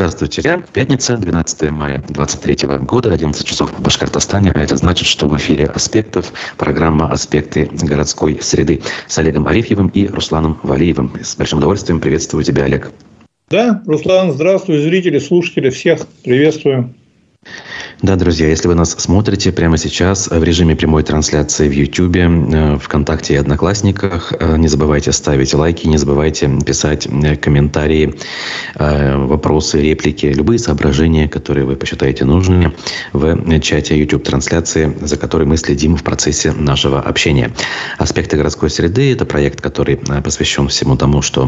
Здравствуйте. Пятница, 12 мая 2023 года, 11 часов в Башкортостане. Это значит, что в эфире «Аспектов» программа «Аспекты городской среды» с Олегом Арифьевым и Русланом Валиевым. С большим удовольствием приветствую тебя, Олег. Да, Руслан, здравствуй, зрители, слушатели, всех приветствую. Да, друзья, если вы нас смотрите прямо сейчас в режиме прямой трансляции в YouTube, э, ВКонтакте и Одноклассниках, э, не забывайте ставить лайки, не забывайте писать э, комментарии, вопросы, реплики, любые соображения, которые вы посчитаете нужными в чате YouTube-трансляции, за которой мы следим в процессе нашего общения. «Аспекты городской среды» – это проект, который посвящен всему тому, что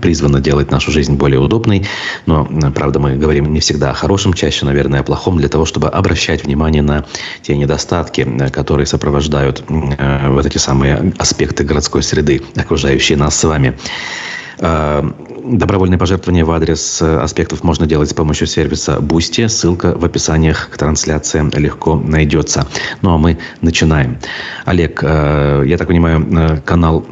призвано делать нашу жизнь более удобной. Но, правда, мы говорим не всегда о хорошем, чаще, наверное, о плохом, для того, чтобы обращать внимание на те недостатки, э, которые сопровождают э, вот эти самые аспекты городской среды, окружающие нас с вами. Э, добровольное пожертвование в адрес аспектов можно делать с помощью сервиса Boosty. Ссылка в описаниях к трансляции легко найдется. Ну а мы начинаем. Олег, я так понимаю, канал,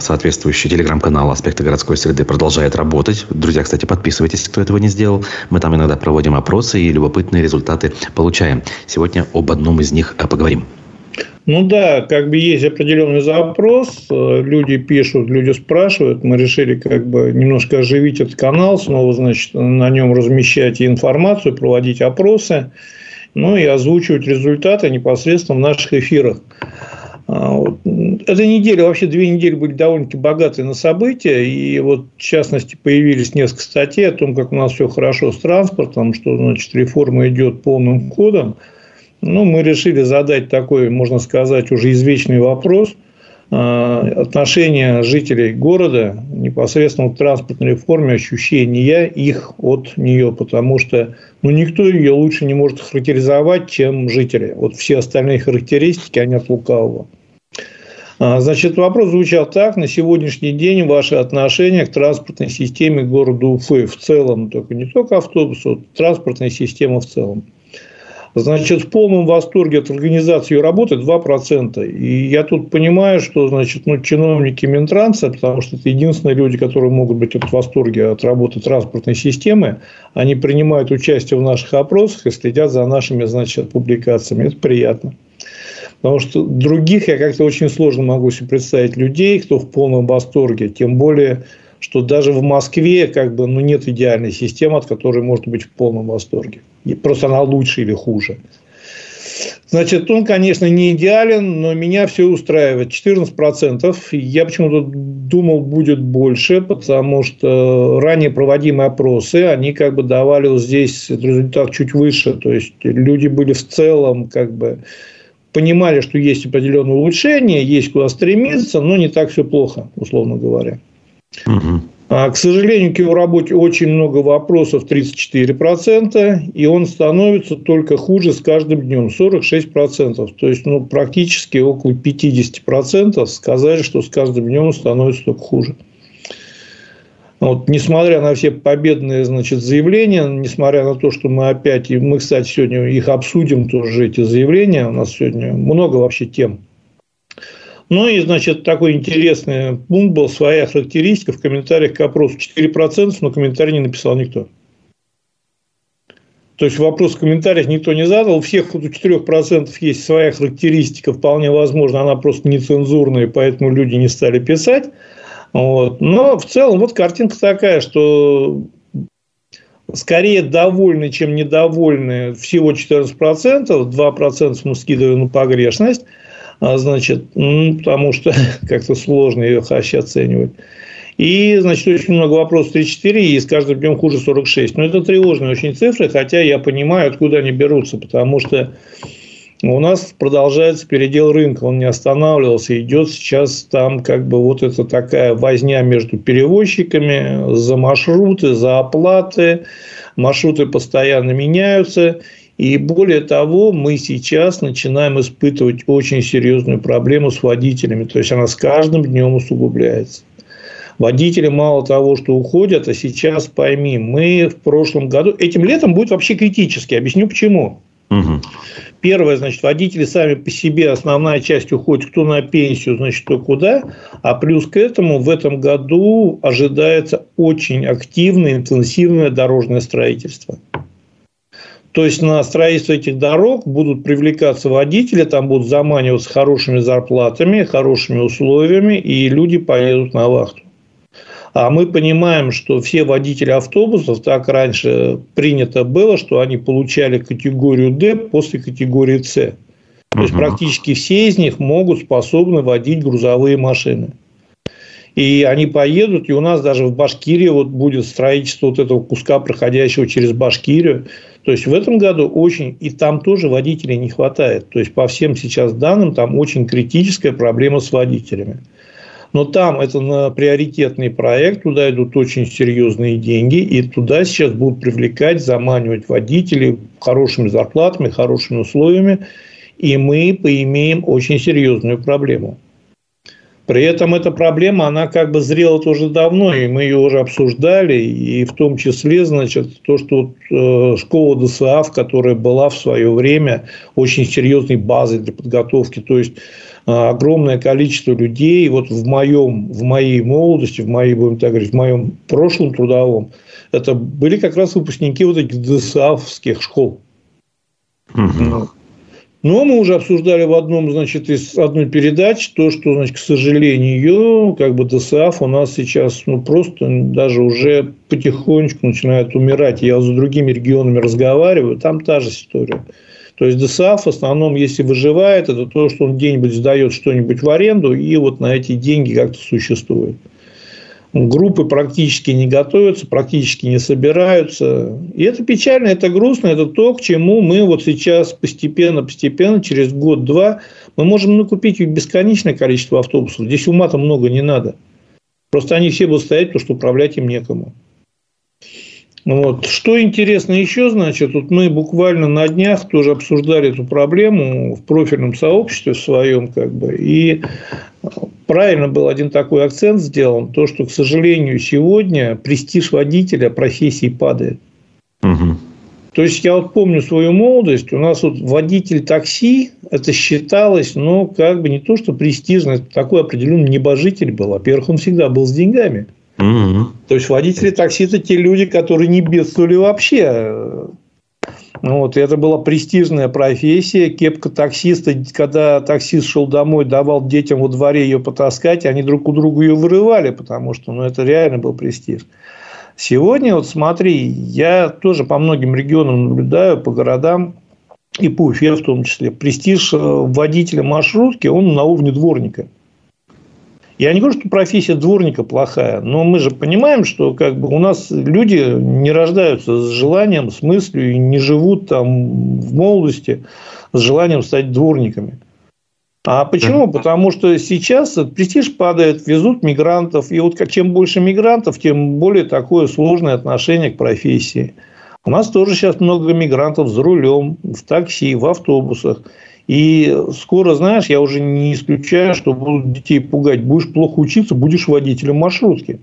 соответствующий телеграм-канал «Аспекты городской среды» продолжает работать. Друзья, кстати, подписывайтесь, кто этого не сделал. Мы там иногда проводим опросы и любопытные результаты получаем. Сегодня об одном из них поговорим. Ну да, как бы есть определенный запрос, люди пишут, люди спрашивают, мы решили как бы немножко оживить этот канал, снова, значит, на нем размещать информацию, проводить опросы, ну и озвучивать результаты непосредственно в наших эфирах. А, эта неделя, вообще две недели были довольно-таки богатые на события. И вот, в частности, появились несколько статей о том, как у нас все хорошо с транспортом, что, значит, реформа идет полным ходом. Ну, мы решили задать такой, можно сказать, уже извечный вопрос а, отношения жителей города непосредственно к транспортной реформе, ощущения их от нее, потому что ну, никто ее лучше не может характеризовать, чем жители. Вот все остальные характеристики, они от лукавого. А, значит, вопрос звучал так. На сегодняшний день ваши отношения к транспортной системе города Уфы в целом, только не только автобусы, а транспортная система в целом. Значит, в полном восторге от организации ее работы 2%. И я тут понимаю, что значит, ну, чиновники Минтранса, потому что это единственные люди, которые могут быть в восторге от работы транспортной системы, они принимают участие в наших опросах и следят за нашими значит, публикациями. Это приятно. Потому что других я как-то очень сложно могу себе представить людей, кто в полном восторге. Тем более, что даже в Москве как бы, ну, нет идеальной системы, от которой можно быть в полном восторге. Просто она лучше или хуже. Значит, он, конечно, не идеален, но меня все устраивает. 14%. Я почему-то думал, будет больше, потому что ранее проводимые опросы, они как бы давали вот здесь результат чуть выше. То есть, люди были в целом как бы понимали, что есть определенные улучшения, есть куда стремиться, но не так все плохо, условно говоря. А, к сожалению, к его работе очень много вопросов, 34%, и он становится только хуже с каждым днем, 46%. То есть, ну, практически около 50% сказали, что с каждым днем он становится только хуже. Вот, несмотря на все победные значит, заявления, несмотря на то, что мы опять, и мы, кстати, сегодня их обсудим тоже, эти заявления, у нас сегодня много вообще тем. Ну и, значит, такой интересный пункт был, своя характеристика в комментариях к опросу 4%, но комментарий не написал никто. То есть вопрос в комментариях никто не задал. У всех у 4% есть своя характеристика, вполне возможно, она просто нецензурная, поэтому люди не стали писать. Вот. Но в целом вот картинка такая, что скорее довольны, чем недовольны всего 14%, 2% мы скидываем на погрешность, значит, ну, потому что как-то сложно ее вообще оценивать. И, значит, очень много вопросов 34, и с каждым днем хуже 46. Но это тревожные очень цифры, хотя я понимаю, откуда они берутся, потому что у нас продолжается передел рынка, он не останавливался, идет сейчас там как бы вот это такая возня между перевозчиками за маршруты, за оплаты, маршруты постоянно меняются, и более того, мы сейчас начинаем испытывать очень серьезную проблему с водителями, то есть она с каждым днем усугубляется. Водители мало того, что уходят, а сейчас пойми, мы в прошлом году, этим летом будет вообще критически, объясню почему. Угу. Первое, значит, водители сами по себе, основная часть уходит кто на пенсию, значит, кто куда. А плюс к этому в этом году ожидается очень активное, интенсивное дорожное строительство. То есть на строительство этих дорог будут привлекаться водители, там будут заманиваться хорошими зарплатами, хорошими условиями, и люди поедут на вахту. А мы понимаем, что все водители автобусов, так раньше принято было, что они получали категорию D после категории С. То есть практически все из них могут способны водить грузовые машины. И они поедут, и у нас даже в Башкирии вот будет строительство вот этого куска, проходящего через Башкирию. То есть, в этом году очень, и там тоже водителей не хватает. То есть, по всем сейчас данным, там очень критическая проблема с водителями. Но там это на приоритетный проект, туда идут очень серьезные деньги, и туда сейчас будут привлекать, заманивать водителей хорошими зарплатами, хорошими условиями, и мы поимеем очень серьезную проблему. При этом эта проблема, она как бы зрела тоже давно, и мы ее уже обсуждали, и в том числе, значит, то, что э, школа ДСАФ, которая была в свое время очень серьезной базой для подготовки, то есть э, огромное количество людей, вот в моем, в моей молодости, в моей, будем так говорить, в моем прошлом трудовом, это были как раз выпускники вот этих ДСАФских школ. Угу. Но мы уже обсуждали в одном, значит, из одной передач то, что, значит, к сожалению, как бы ДСАФ у нас сейчас, ну, просто даже уже потихонечку начинает умирать. Я с другими регионами разговариваю, там та же история. То есть ДСАФ в основном, если выживает, это то, что он где-нибудь сдает что-нибудь в аренду и вот на эти деньги как-то существует. Группы практически не готовятся, практически не собираются. И это печально, это грустно, это то, к чему мы вот сейчас постепенно-постепенно, через год-два, мы можем накупить бесконечное количество автобусов. Здесь ума-то много не надо. Просто они все будут стоять, потому что управлять им некому. Вот. Что интересно еще, значит, вот мы буквально на днях тоже обсуждали эту проблему в профильном сообществе своем, как бы, и правильно был один такой акцент сделан, то, что, к сожалению, сегодня престиж водителя профессии падает. Угу. То есть, я вот помню свою молодость, у нас вот водитель такси, это считалось, ну, как бы не то, что престижно, это такой определенный небожитель был. Во-первых, он всегда был с деньгами. Угу. То есть, водители такси – это те люди, которые не бедствовали вообще. Ну, вот, это была престижная профессия. Кепка таксиста, когда таксист шел домой, давал детям во дворе ее потаскать, они друг у друга ее вырывали, потому что ну, это реально был престиж. Сегодня, вот смотри, я тоже по многим регионам наблюдаю, по городам, и по Уфе в том числе. Престиж э, водителя маршрутки, он на уровне дворника. Я не говорю, что профессия дворника плохая, но мы же понимаем, что как бы у нас люди не рождаются с желанием, с мыслью и не живут там в молодости с желанием стать дворниками. А почему? Потому что сейчас престиж падает, везут мигрантов. И вот чем больше мигрантов, тем более такое сложное отношение к профессии. У нас тоже сейчас много мигрантов за рулем, в такси, в автобусах. И скоро, знаешь, я уже не исключаю, что будут детей пугать. Будешь плохо учиться, будешь водителем маршрутки.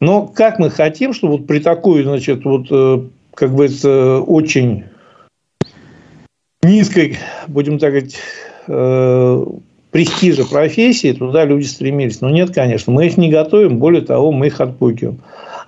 Но как мы хотим, чтобы вот при такой, значит, вот, э, как говорится, очень низкой, будем так говорить, э, престижа профессии, туда люди стремились. Но нет, конечно, мы их не готовим, более того, мы их отпугиваем.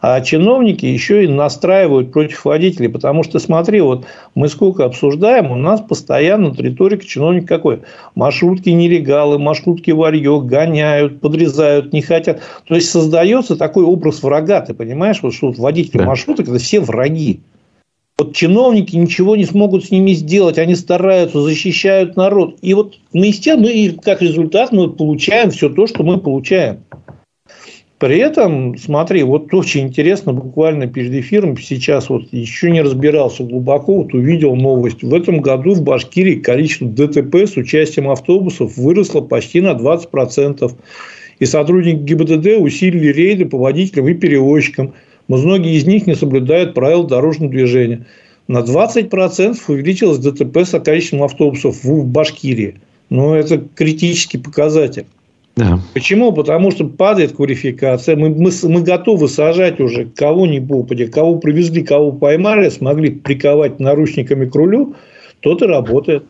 А чиновники еще и настраивают против водителей. Потому что, смотри, вот мы сколько обсуждаем, у нас постоянно риторика чиновник какой? Маршрутки нелегалы, маршрутки варье, гоняют, подрезают, не хотят. То есть, создается такой образ врага. Ты понимаешь, вот, что вот водители да. маршруток – это все враги. Вот чиновники ничего не смогут с ними сделать, они стараются, защищают народ. И вот мы, мы как результат мы получаем все то, что мы получаем. При этом, смотри, вот очень интересно, буквально перед эфиром, сейчас вот еще не разбирался глубоко, вот увидел новость. В этом году в Башкирии количество ДТП с участием автобусов выросло почти на 20%. И сотрудники ГИБДД усилили рейды по водителям и перевозчикам. Многие из них не соблюдают правил дорожного движения. На 20% увеличилось ДТП с количеством автобусов в Башкирии. Но это критический показатель. Да. Почему? Потому что падает квалификация. Мы, мы, мы готовы сажать уже кого-нибудь, кого привезли, кого поймали, смогли приковать наручниками к рулю. тот и работает.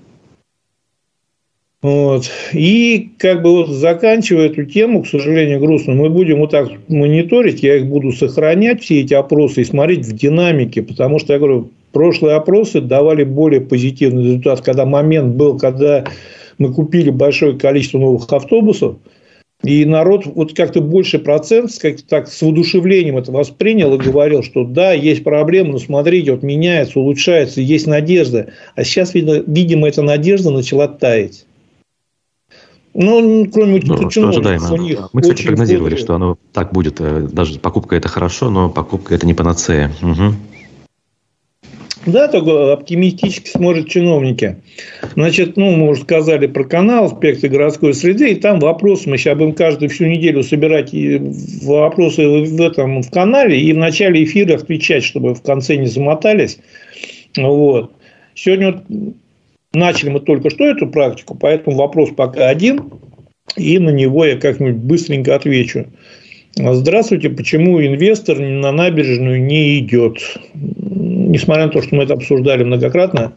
Вот. И как бы вот заканчивая эту тему, к сожалению, грустно, мы будем вот так мониторить, я их буду сохранять, все эти опросы, и смотреть в динамике, потому что, я говорю, прошлые опросы давали более позитивный результат, когда момент был, когда мы купили большое количество новых автобусов, и народ вот как-то больше процент, как так с воодушевлением это воспринял и говорил, что да, есть проблемы, но смотрите, вот меняется, улучшается, есть надежда. А сейчас, видимо, эта надежда начала таять. Ну, кроме ну, что ожидаемо. У них Мы, кстати, прогнозировали, более... что оно так будет. Э, даже покупка это хорошо, но покупка это не панацея. Угу. Да, только оптимистически смотрят чиновники. Значит, ну, мы уже сказали про канал «Спектр городской среды», и там вопросы, мы сейчас будем каждую всю неделю собирать вопросы в этом в канале и в начале эфира отвечать, чтобы в конце не замотались. Вот. Сегодня вот начали мы только что эту практику, поэтому вопрос пока один, и на него я как-нибудь быстренько отвечу. Здравствуйте, почему инвестор на набережную не идет? Несмотря на то, что мы это обсуждали многократно,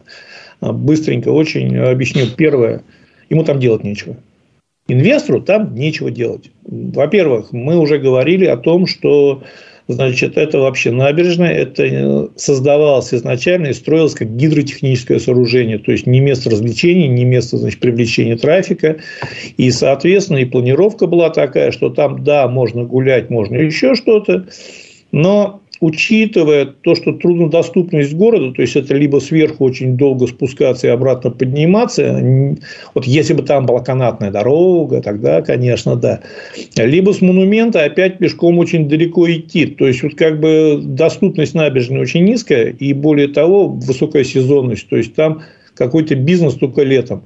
быстренько очень объясню. Первое, ему там делать нечего. Инвестору там нечего делать. Во-первых, мы уже говорили о том, что Значит, это вообще набережная, это э, создавалось изначально и строилось как гидротехническое сооружение, то есть не место развлечений, не место значит, привлечения трафика. И, соответственно, и планировка была такая, что там, да, можно гулять, можно еще что-то, но учитывая то, что труднодоступность города, то есть это либо сверху очень долго спускаться и обратно подниматься, вот если бы там была канатная дорога, тогда, конечно, да. Либо с монумента опять пешком очень далеко идти. То есть, вот как бы доступность набережной очень низкая и, более того, высокая сезонность. То есть, там какой-то бизнес только летом.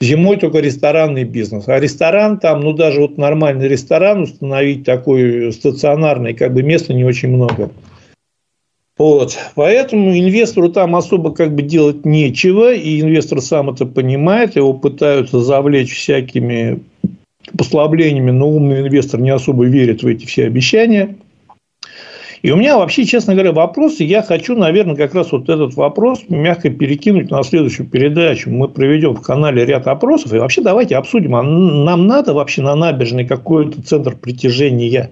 Зимой только ресторанный бизнес. А ресторан там, ну, даже вот нормальный ресторан установить такой стационарный, как бы места не очень много. Вот. Поэтому инвестору там особо как бы делать нечего, и инвестор сам это понимает, его пытаются завлечь всякими послаблениями, но умный инвестор не особо верит в эти все обещания. И у меня вообще, честно говоря, вопросы. Я хочу, наверное, как раз вот этот вопрос мягко перекинуть на следующую передачу. Мы проведем в канале ряд опросов. И вообще давайте обсудим, а нам надо вообще на набережной какой-то центр притяжения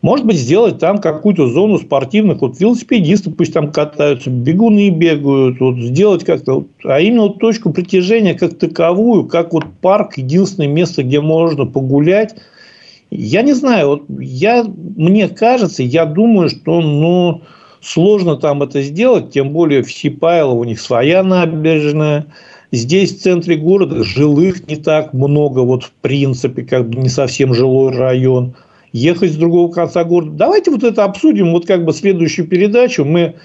может быть, сделать там какую-то зону спортивных вот велосипедистов, пусть там катаются, бегуны бегают, вот сделать как-то, а именно вот точку притяжения как таковую, как вот парк, единственное место, где можно погулять, я не знаю, вот я, мне кажется, я думаю, что ну, сложно там это сделать, тем более в Сипайлово у них своя набережная. Здесь в центре города жилых не так много, вот в принципе, как бы не совсем жилой район. Ехать с другого конца города. Давайте вот это обсудим, вот как бы следующую передачу. Мы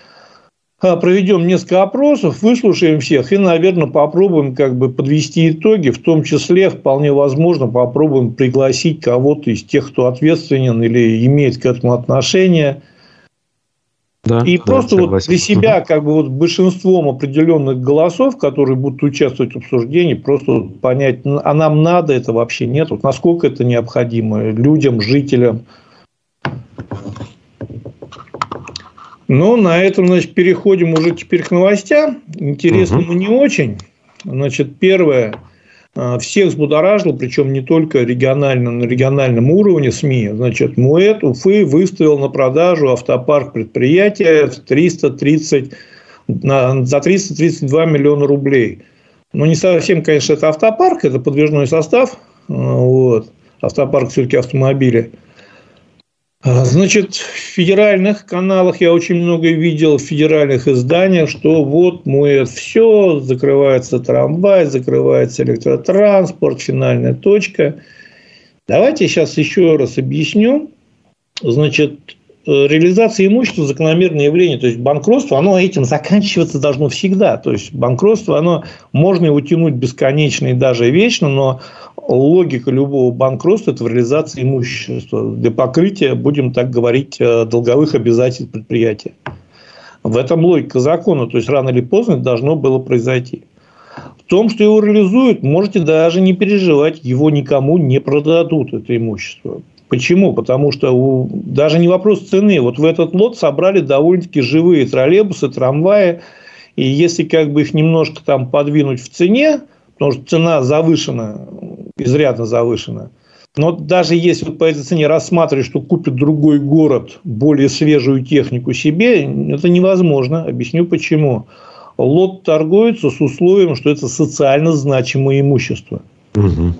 проведем несколько опросов, выслушаем всех и, наверное, попробуем как бы подвести итоги, в том числе, вполне возможно, попробуем пригласить кого-то из тех, кто ответственен или имеет к этому отношение. Да, и да, просто вот для себя, как бы вот большинством определенных голосов, которые будут участвовать в обсуждении, просто понять, а нам надо это вообще нет, вот насколько это необходимо людям, жителям. Ну, на этом, значит, переходим уже теперь к новостям. Интересно, угу. но не очень. Значит, первое. А, всех взбудоражило, причем не только регионально, на региональном уровне СМИ. Значит, МУЭТ Уфы выставил на продажу автопарк предприятия 330, за 332 миллиона рублей. Ну, не совсем, конечно, это автопарк, это подвижной состав. А, вот. Автопарк все-таки автомобили. А, значит, в федеральных каналах я очень много видел, в федеральных изданиях, что вот мы все, закрывается трамвай, закрывается электротранспорт, финальная точка. Давайте сейчас еще раз объясню. Значит, реализация имущества – закономерное явление. То есть, банкротство, оно этим заканчиваться должно всегда. То есть, банкротство, оно можно его тянуть бесконечно и даже вечно, но логика любого банкротства – это в реализации имущества для покрытия, будем так говорить, э, долговых обязательств предприятия. В этом логика закона. То есть, рано или поздно это должно было произойти. В том, что его реализуют, можете даже не переживать, его никому не продадут, это имущество. Почему? Потому что у, даже не вопрос цены. Вот в этот лот собрали довольно-таки живые троллейбусы, трамваи. И если как бы их немножко там подвинуть в цене, потому что цена завышена, изрядно завышена, но даже если по этой цене рассматривать, что купит другой город более свежую технику себе, это невозможно. Объясню почему. Лот торгуется с условием, что это социально значимое имущество. Угу.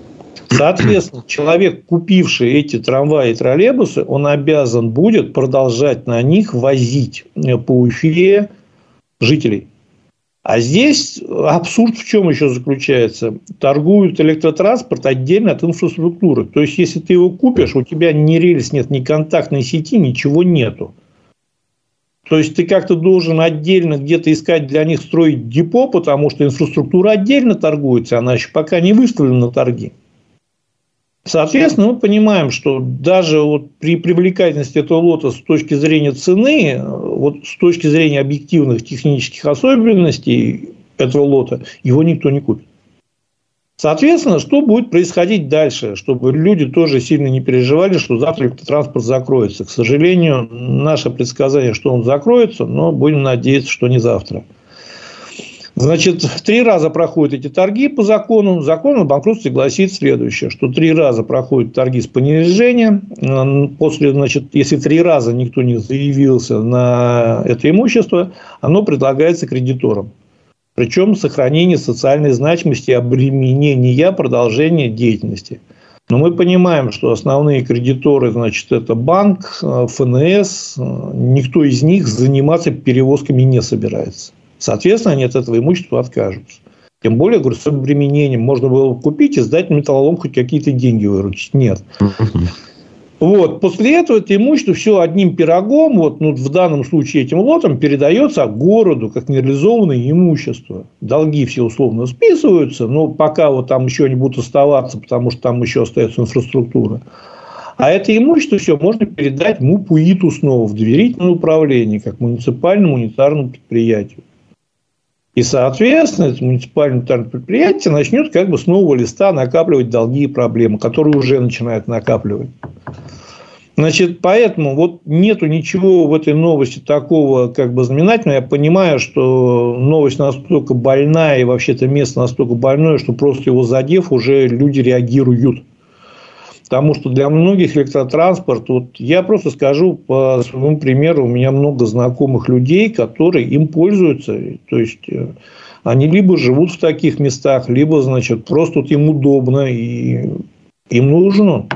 Соответственно, человек, купивший эти трамваи и троллейбусы, он обязан будет продолжать на них возить по Уфе жителей. А здесь абсурд в чем еще заключается? Торгуют электротранспорт отдельно от инфраструктуры. То есть, если ты его купишь, у тебя ни рельс нет, ни контактной сети, ничего нету. То есть, ты как-то должен отдельно где-то искать для них строить депо, потому что инфраструктура отдельно торгуется, она еще пока не выставлена на торги. Соответственно, мы понимаем, что даже вот при привлекательности этого лота с точки зрения цены, вот с точки зрения объективных технических особенностей этого лота, его никто не купит. Соответственно, что будет происходить дальше, чтобы люди тоже сильно не переживали, что завтра электротранспорт закроется. К сожалению, наше предсказание, что он закроется, но будем надеяться, что не завтра. Значит, три раза проходят эти торги по закону. Закон о банкротстве гласит следующее, что три раза проходят торги с понижением. После, значит, если три раза никто не заявился на это имущество, оно предлагается кредиторам. Причем сохранение социальной значимости и обременения продолжения деятельности. Но мы понимаем, что основные кредиторы, значит, это банк, ФНС, никто из них заниматься перевозками не собирается. Соответственно, они от этого имущества откажутся. Тем более, говорю, с обременением можно было купить и сдать металлолом хоть какие-то деньги выручить. Нет. Вот. После этого это имущество все одним пирогом, вот, ну, в данном случае этим лотом, передается городу как нереализованное имущество. Долги все условно списываются, но пока вот там еще они будут оставаться, потому что там еще остается инфраструктура. А это имущество все можно передать МУПУИТу снова в доверительное управление, как муниципальному унитарному предприятию. И, соответственно, это муниципальное предприятие начнет как бы с нового листа накапливать долги и проблемы, которые уже начинают накапливать. Значит, поэтому вот нету ничего в этой новости такого как бы знаменательного. Я понимаю, что новость настолько больная и вообще-то место настолько больное, что просто его задев, уже люди реагируют. Потому что для многих электротранспорт, вот я просто скажу по своему примеру, у меня много знакомых людей, которые им пользуются. То есть, э, они либо живут в таких местах, либо, значит, просто вот им удобно и им нужно.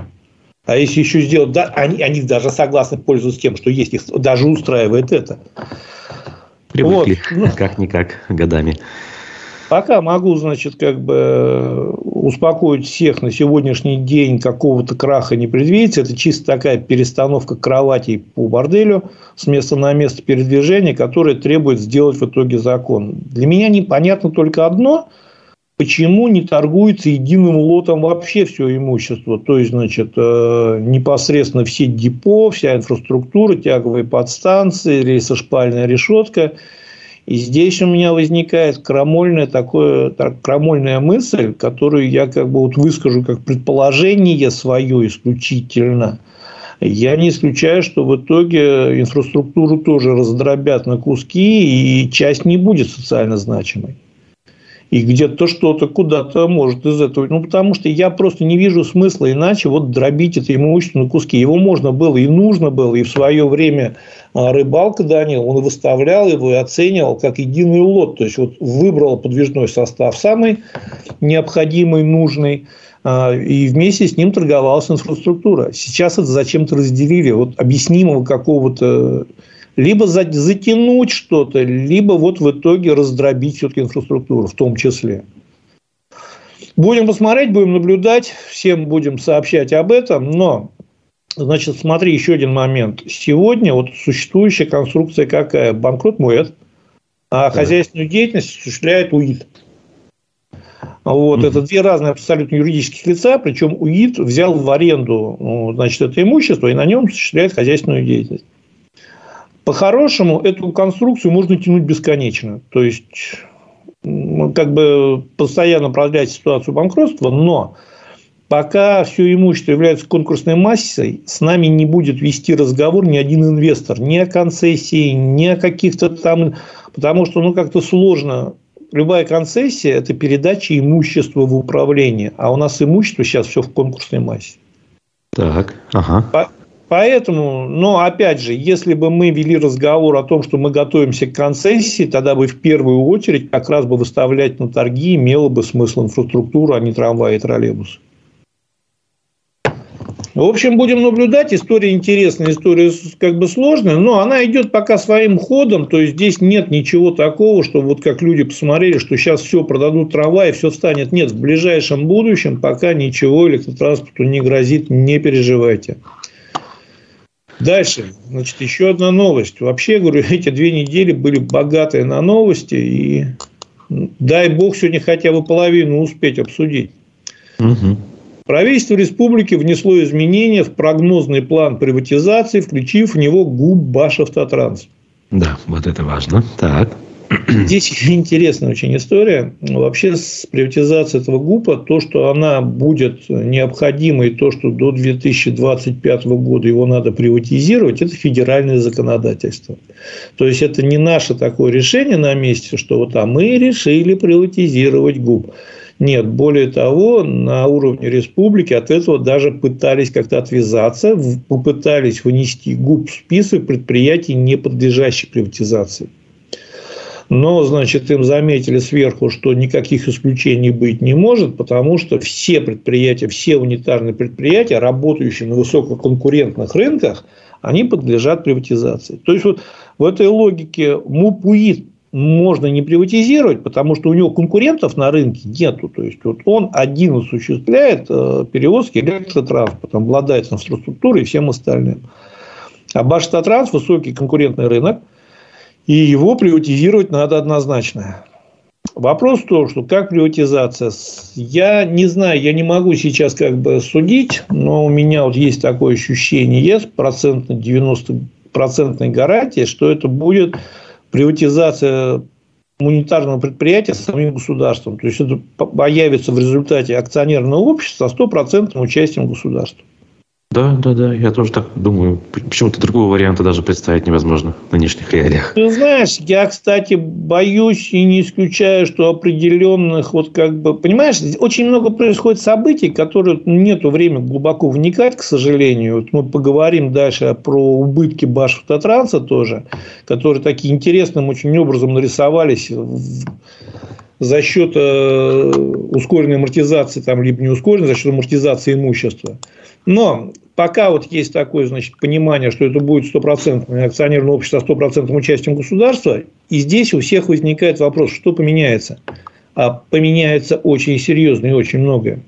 А если еще сделать, да, они, они даже согласны пользоваться тем, что есть, их даже устраивает это. Привыкли, вот. как-никак, годами. Пока могу, значит, как бы успокоить всех на сегодняшний день какого-то краха не предвидится. Это чисто такая перестановка кроватей по борделю с места на место передвижения, которое требует сделать в итоге закон. Для меня непонятно только одно – почему не торгуется единым лотом вообще все имущество. То есть, значит, э, непосредственно все депо, вся инфраструктура, тяговые подстанции, рельсошпальная решетка – и здесь у меня возникает крамольная, такое, крамольная мысль, которую я как бы вот выскажу как предположение свое исключительно. Я не исключаю, что в итоге инфраструктуру тоже раздробят на куски, и часть не будет социально значимой и где-то что-то куда-то может из этого. Ну, потому что я просто не вижу смысла иначе вот дробить это имущество на куски. Его можно было и нужно было, и в свое время а, рыбалка Данил, он выставлял его и оценивал как единый лот. То есть, вот выбрал подвижной состав самый необходимый, нужный, а, и вместе с ним торговалась инфраструктура. Сейчас это зачем-то разделили. Вот объяснимого какого-то либо затянуть что-то, либо вот в итоге раздробить все-таки инфраструктуру в том числе. Будем посмотреть, будем наблюдать, всем будем сообщать об этом, но Значит, смотри, еще один момент. Сегодня вот существующая конструкция какая? Банкрот МОЭД, а хозяйственную деятельность осуществляет УИД. Вот, угу. Это две разные абсолютно юридических лица, причем УИД взял в аренду ну, значит, это имущество и на нем осуществляет хозяйственную деятельность. По-хорошему, эту конструкцию можно тянуть бесконечно. То есть, как бы постоянно продлять ситуацию банкротства, но пока все имущество является конкурсной массой, с нами не будет вести разговор ни один инвестор, ни о концессии, ни о каких-то там... Потому что, ну, как-то сложно. Любая концессия – это передача имущества в управление. А у нас имущество сейчас все в конкурсной массе. Так, ага. Поэтому, но опять же, если бы мы вели разговор о том, что мы готовимся к концессии, тогда бы в первую очередь как раз бы выставлять на торги имело бы смысл инфраструктура, а не трамваи и троллейбусы. В общем, будем наблюдать. История интересная, история как бы сложная, но она идет пока своим ходом. То есть, здесь нет ничего такого, что вот как люди посмотрели, что сейчас все продадут трамваи, все станет. Нет, в ближайшем будущем пока ничего электротранспорту не грозит, не переживайте. Дальше, значит, еще одна новость. Вообще, говорю, эти две недели были богатые на новости, и дай бог сегодня хотя бы половину успеть обсудить. Угу. Правительство республики внесло изменения в прогнозный план приватизации, включив в него ГУП «Башавтотранс». Да, вот это важно. Так. Здесь интересная очень история. Вообще с приватизацией этого ГУПа, то, что она будет необходимой, то, что до 2025 года его надо приватизировать, это федеральное законодательство. То есть, это не наше такое решение на месте, что вот а мы решили приватизировать ГУП. Нет, более того, на уровне республики от этого даже пытались как-то отвязаться, попытались внести ГУП в список предприятий, не подлежащих приватизации. Но, значит, им заметили сверху, что никаких исключений быть не может, потому что все предприятия, все унитарные предприятия, работающие на высококонкурентных рынках, они подлежат приватизации. То есть, вот в этой логике МУПУИ можно не приватизировать, потому что у него конкурентов на рынке нету. То есть, вот он один осуществляет э, перевозки электротранспортом, обладает инфраструктурой и всем остальным. А Баштатранс – высокий конкурентный рынок – и его приватизировать надо однозначно. Вопрос в том, что как приватизация, я не знаю, я не могу сейчас как бы судить, но у меня вот есть такое ощущение, есть процентно 90 процентной гарантии, что это будет приватизация монетарного предприятия самим государством. То есть, это появится в результате акционерного общества со стопроцентным участием государства. Да, да, да, я тоже так думаю. Почему-то другого варианта даже представить невозможно в нынешних реалиях. Ты знаешь, я, кстати, боюсь и не исключаю, что определенных, вот как бы, понимаешь, очень много происходит событий, которые нету времени глубоко вникать, к сожалению. Вот мы поговорим дальше про убытки Башавтотранса тоже, которые такие интересным очень образом нарисовались за счет э, ускоренной амортизации, там, либо не ускоренной, за счет амортизации имущества. Но пока вот есть такое значит, понимание, что это будет стопроцентное акционерное общество с стопроцентным участием государства, и здесь у всех возникает вопрос, что поменяется. А поменяется очень серьезно и очень многое.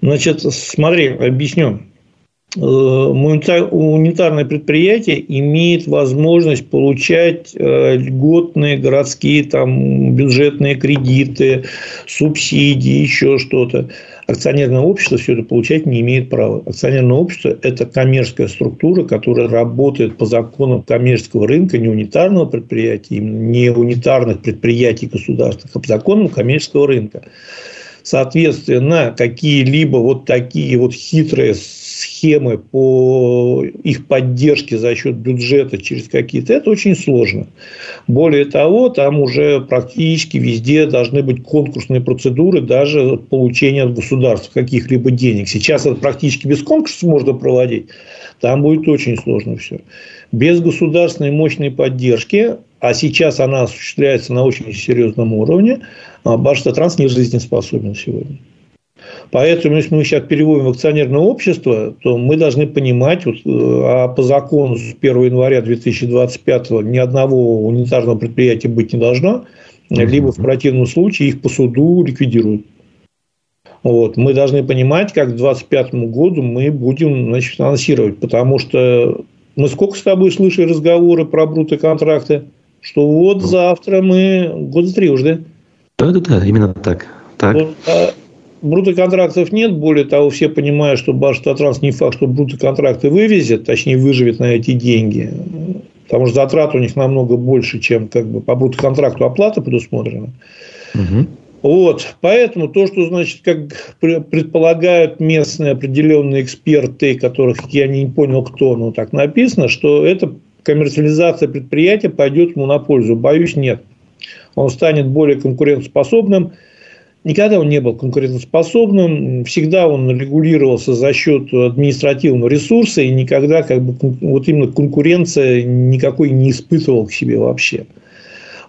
Значит, смотри, объясню. Э, унитарное предприятие имеет возможность получать э, льготные городские там, бюджетные кредиты, субсидии, еще что-то. Акционерное общество все это получать не имеет права. Акционерное общество – это коммерческая структура, которая работает по законам коммерческого рынка, не унитарного предприятия, не унитарных предприятий государственных, а по законам коммерческого рынка. Соответственно, какие-либо вот такие вот хитрые схемы по их поддержке за счет бюджета через какие-то, это очень сложно. Более того, там уже практически везде должны быть конкурсные процедуры даже получения от государства каких-либо денег. Сейчас это практически без конкурса можно проводить. Там будет очень сложно все. Без государственной мощной поддержки, а сейчас она осуществляется на очень серьезном уровне, а Башта-Транс не жизнеспособен сегодня. Поэтому, если мы сейчас переводим в акционерное общество, то мы должны понимать, вот, э, а по закону с 1 января 2025 ни одного унитарного предприятия быть не должно, либо в противном случае их по суду ликвидируют. Вот. Мы должны понимать, как к 2025 году мы будем значит, анонсировать, потому что мы сколько с тобой слышали разговоры про брутоконтракты, что вот завтра мы года три уже, да? Да-да-да, именно так. так. Вот, а Брутоконтрактов нет, более того, все понимают, что Баштатранс не факт, что брутоконтракты вывезет, точнее, выживет на эти деньги. Потому что затрат у них намного больше, чем как бы по брутоконтракту оплата предусмотрена. Угу. Вот, поэтому то, что, значит, как предполагают местные определенные эксперты, которых я не понял, кто, но так написано, что это коммерциализация предприятия пойдет ему на пользу? Боюсь, нет. Он станет более конкурентоспособным. Никогда он не был конкурентоспособным, всегда он регулировался за счет административного ресурса и никогда как бы вот именно конкуренция никакой не испытывал к себе вообще.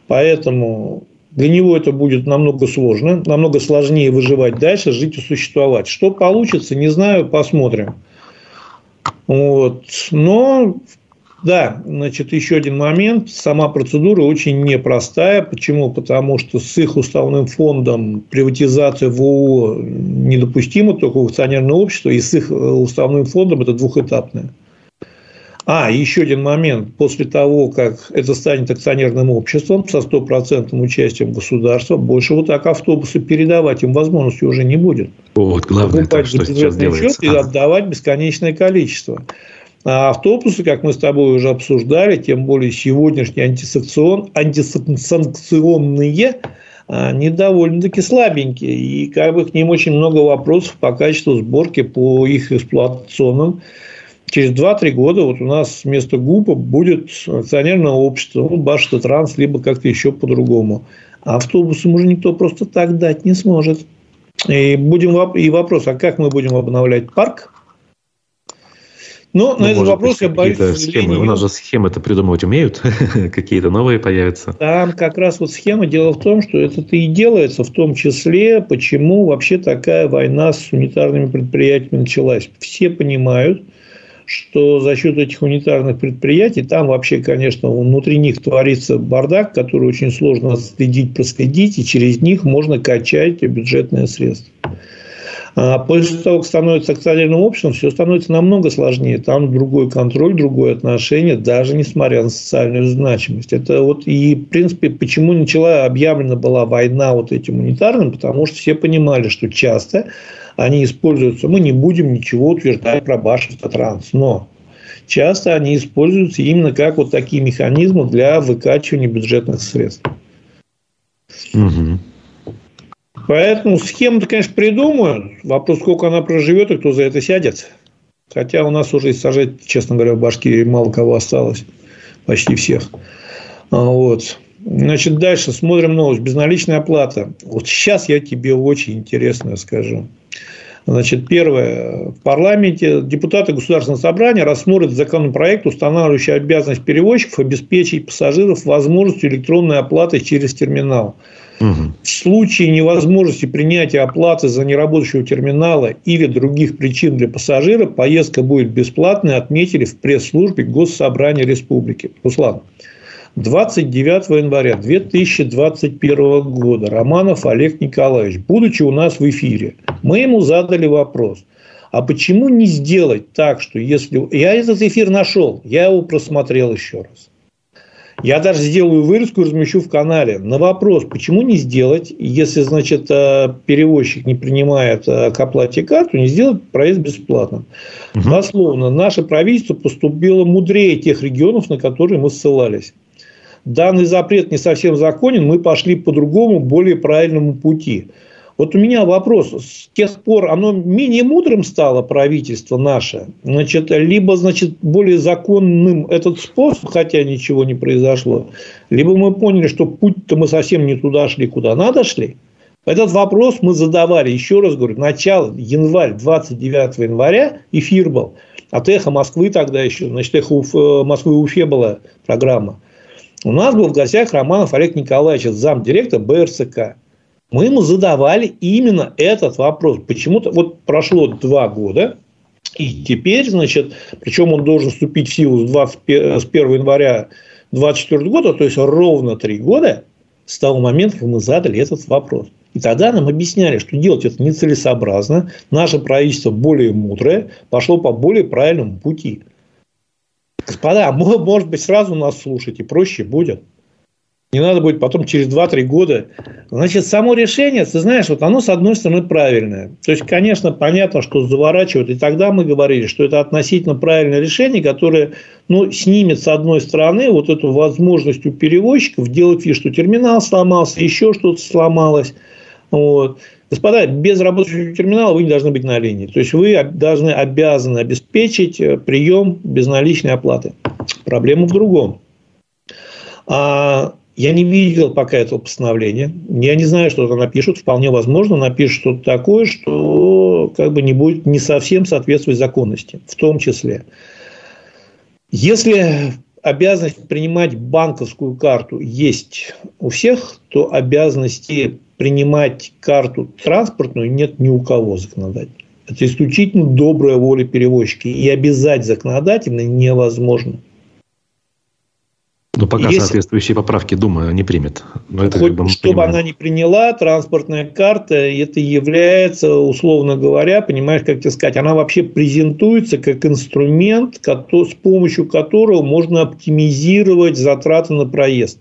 Поэтому для него это будет намного сложно, намного сложнее выживать дальше, жить и существовать. Что получится, не знаю, посмотрим. Вот. Но, да, значит, еще один момент. Сама процедура очень непростая. Почему? Потому что с их уставным фондом приватизация в ООО недопустима, только в акционерное общество, и с их уставным фондом это двухэтапная. А, еще один момент. После того, как это станет акционерным обществом со стопроцентным участием государства, больше вот так автобусы передавать им возможности уже не будет. Вот, главное, то, что сейчас делается. И отдавать бесконечное количество. А автобусы, как мы с тобой уже обсуждали, тем более сегодняшние антисанкцион, антисанкционные, они довольно-таки слабенькие. И как бы к ним очень много вопросов по качеству сборки, по их эксплуатационным через 2-3 года вот у нас вместо ГУПа будет акционерное общество, ну, Башта Транс, либо как-то еще по-другому. А автобусам уже никто просто так дать не сможет. И, будем, и вопрос, а как мы будем обновлять парк? Но ну, на этот вопрос я боюсь... Схемы. У нас же схемы-то придумывать умеют, какие-то новые появятся. Там как раз вот схема. Дело в том, что это-то и делается, в том числе, почему вообще такая война с унитарными предприятиями началась. Все понимают, что за счет этих унитарных предприятий, там вообще, конечно, внутри них творится бардак, который очень сложно следить, проследить, и через них можно качать бюджетные средства. А после того, как становится акционерным обществом, все становится намного сложнее. Там другой контроль, другое отношение, даже несмотря на социальную значимость. Это вот и, в принципе, почему начала объявлена была война вот этим унитарным, потому что все понимали, что часто они используются, мы не будем ничего утверждать про Башевство транс, но часто они используются именно как вот такие механизмы для выкачивания бюджетных средств. Угу. Поэтому схему-то, конечно, придумают. Вопрос, сколько она проживет и кто за это сядет. Хотя у нас уже сажать, честно говоря, в Башкирии мало кого осталось. Почти всех. А вот. Значит, дальше смотрим новость. Безналичная оплата. Вот сейчас я тебе очень интересно скажу. Значит, первое. В парламенте депутаты Государственного собрания рассмотрят законопроект, устанавливающий обязанность перевозчиков обеспечить пассажиров возможностью электронной оплаты через терминал. Угу. В случае невозможности принятия оплаты за неработающего терминала или других причин для пассажира, поездка будет бесплатной, отметили в пресс-службе Госсобрания Республики. Руслан. 29 января 2021 года Романов Олег Николаевич, будучи у нас в эфире, мы ему задали вопрос, а почему не сделать так, что если... Я этот эфир нашел, я его просмотрел еще раз. Я даже сделаю вырезку и размещу в канале. На вопрос, почему не сделать, если, значит, э, перевозчик не принимает э, к оплате карту, не сделать проезд бесплатным. Угу. Дословно, наше правительство поступило мудрее тех регионов, на которые мы ссылались данный запрет не совсем законен, мы пошли по другому, более правильному пути. Вот у меня вопрос. С тех пор оно менее мудрым стало правительство наше, значит, либо значит, более законным этот способ, хотя ничего не произошло, либо мы поняли, что путь-то мы совсем не туда шли, куда надо шли. Этот вопрос мы задавали, еще раз говорю, начало, январь, 29 января эфир был. От «Эхо Москвы» тогда еще, значит, «Эхо э, Москвы» Уфе была программа. У нас был в гостях Романов Олег Николаевич, замдиректора БРСК. Мы ему задавали именно этот вопрос. Почему-то вот прошло два года, и теперь, значит, причем он должен вступить в силу с, 20, с 1 января 2024 года, то есть ровно три года с того момента, как мы задали этот вопрос. И тогда нам объясняли, что делать это нецелесообразно, наше правительство более мудрое, пошло по более правильному пути. Господа, может быть, сразу нас слушать, и проще будет. Не надо будет потом через 2-3 года. Значит, само решение, ты знаешь, вот оно с одной стороны правильное. То есть, конечно, понятно, что заворачивают. И тогда мы говорили, что это относительно правильное решение, которое ну, снимет с одной стороны вот эту возможность у перевозчиков делать вид, что терминал сломался, еще что-то сломалось. Вот. Господа, без работающего терминала вы не должны быть на линии. То есть вы должны обязаны обеспечить э, прием безналичной оплаты. Проблема в другом. А я не видел пока этого постановления. Я не знаю, что это напишут. Вполне возможно, напишут что-то такое, что как бы не будет не совсем соответствовать законности. В том числе. Если обязанность принимать банковскую карту есть у всех, то обязанности принимать карту транспортную нет ни у кого законодательно. Это исключительно добрая воля перевозчика. И обязать законодательно невозможно. Но пока Если... соответствующие поправки Дума не примет. Но это Хоть, как бы чтобы понимаем. она не приняла, транспортная карта, это является, условно говоря, понимаешь, как тебе сказать, она вообще презентуется как инструмент, с помощью которого можно оптимизировать затраты на проезд.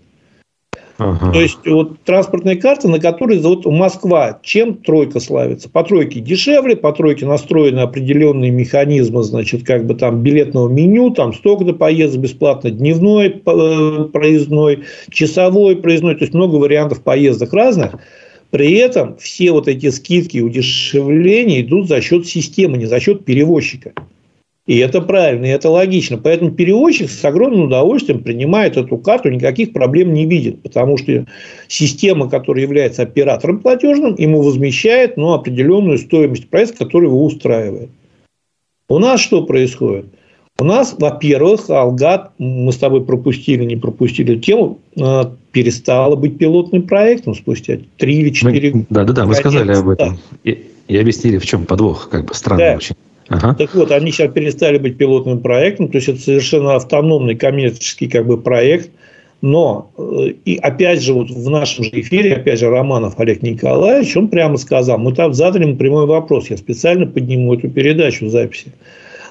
Ага. То есть, вот транспортная карта, на которой вот Москва, чем тройка славится? По тройке дешевле, по тройке настроены определенные механизмы, значит, как бы там билетного меню, там столько-то поездок бесплатно, дневной э, проездной, часовой проездной, то есть много вариантов поездок разных. При этом все вот эти скидки и удешевления идут за счет системы, не за счет перевозчика. И это правильно, и это логично. Поэтому перевозчик с огромным удовольствием принимает эту карту, никаких проблем не видит. Потому что система, которая является оператором платежным, ему возмещает ну, определенную стоимость проезда, который его устраивает. У нас что происходит? У нас, во-первых, Алгат, мы с тобой пропустили, не пропустили тему, э, перестала быть пилотным проектом спустя 3 или 4 года. Да, да, да, вы сказали об этом. И, и объяснили, в чем подвох, как бы странно да. очень. Ага. Так вот, они сейчас перестали быть пилотным проектом, то есть это совершенно автономный коммерческий как бы проект. Но, э, и опять же, вот в нашем же эфире, опять же, Романов Олег Николаевич, он прямо сказал, мы там задали ему прямой вопрос, я специально подниму эту передачу в записи.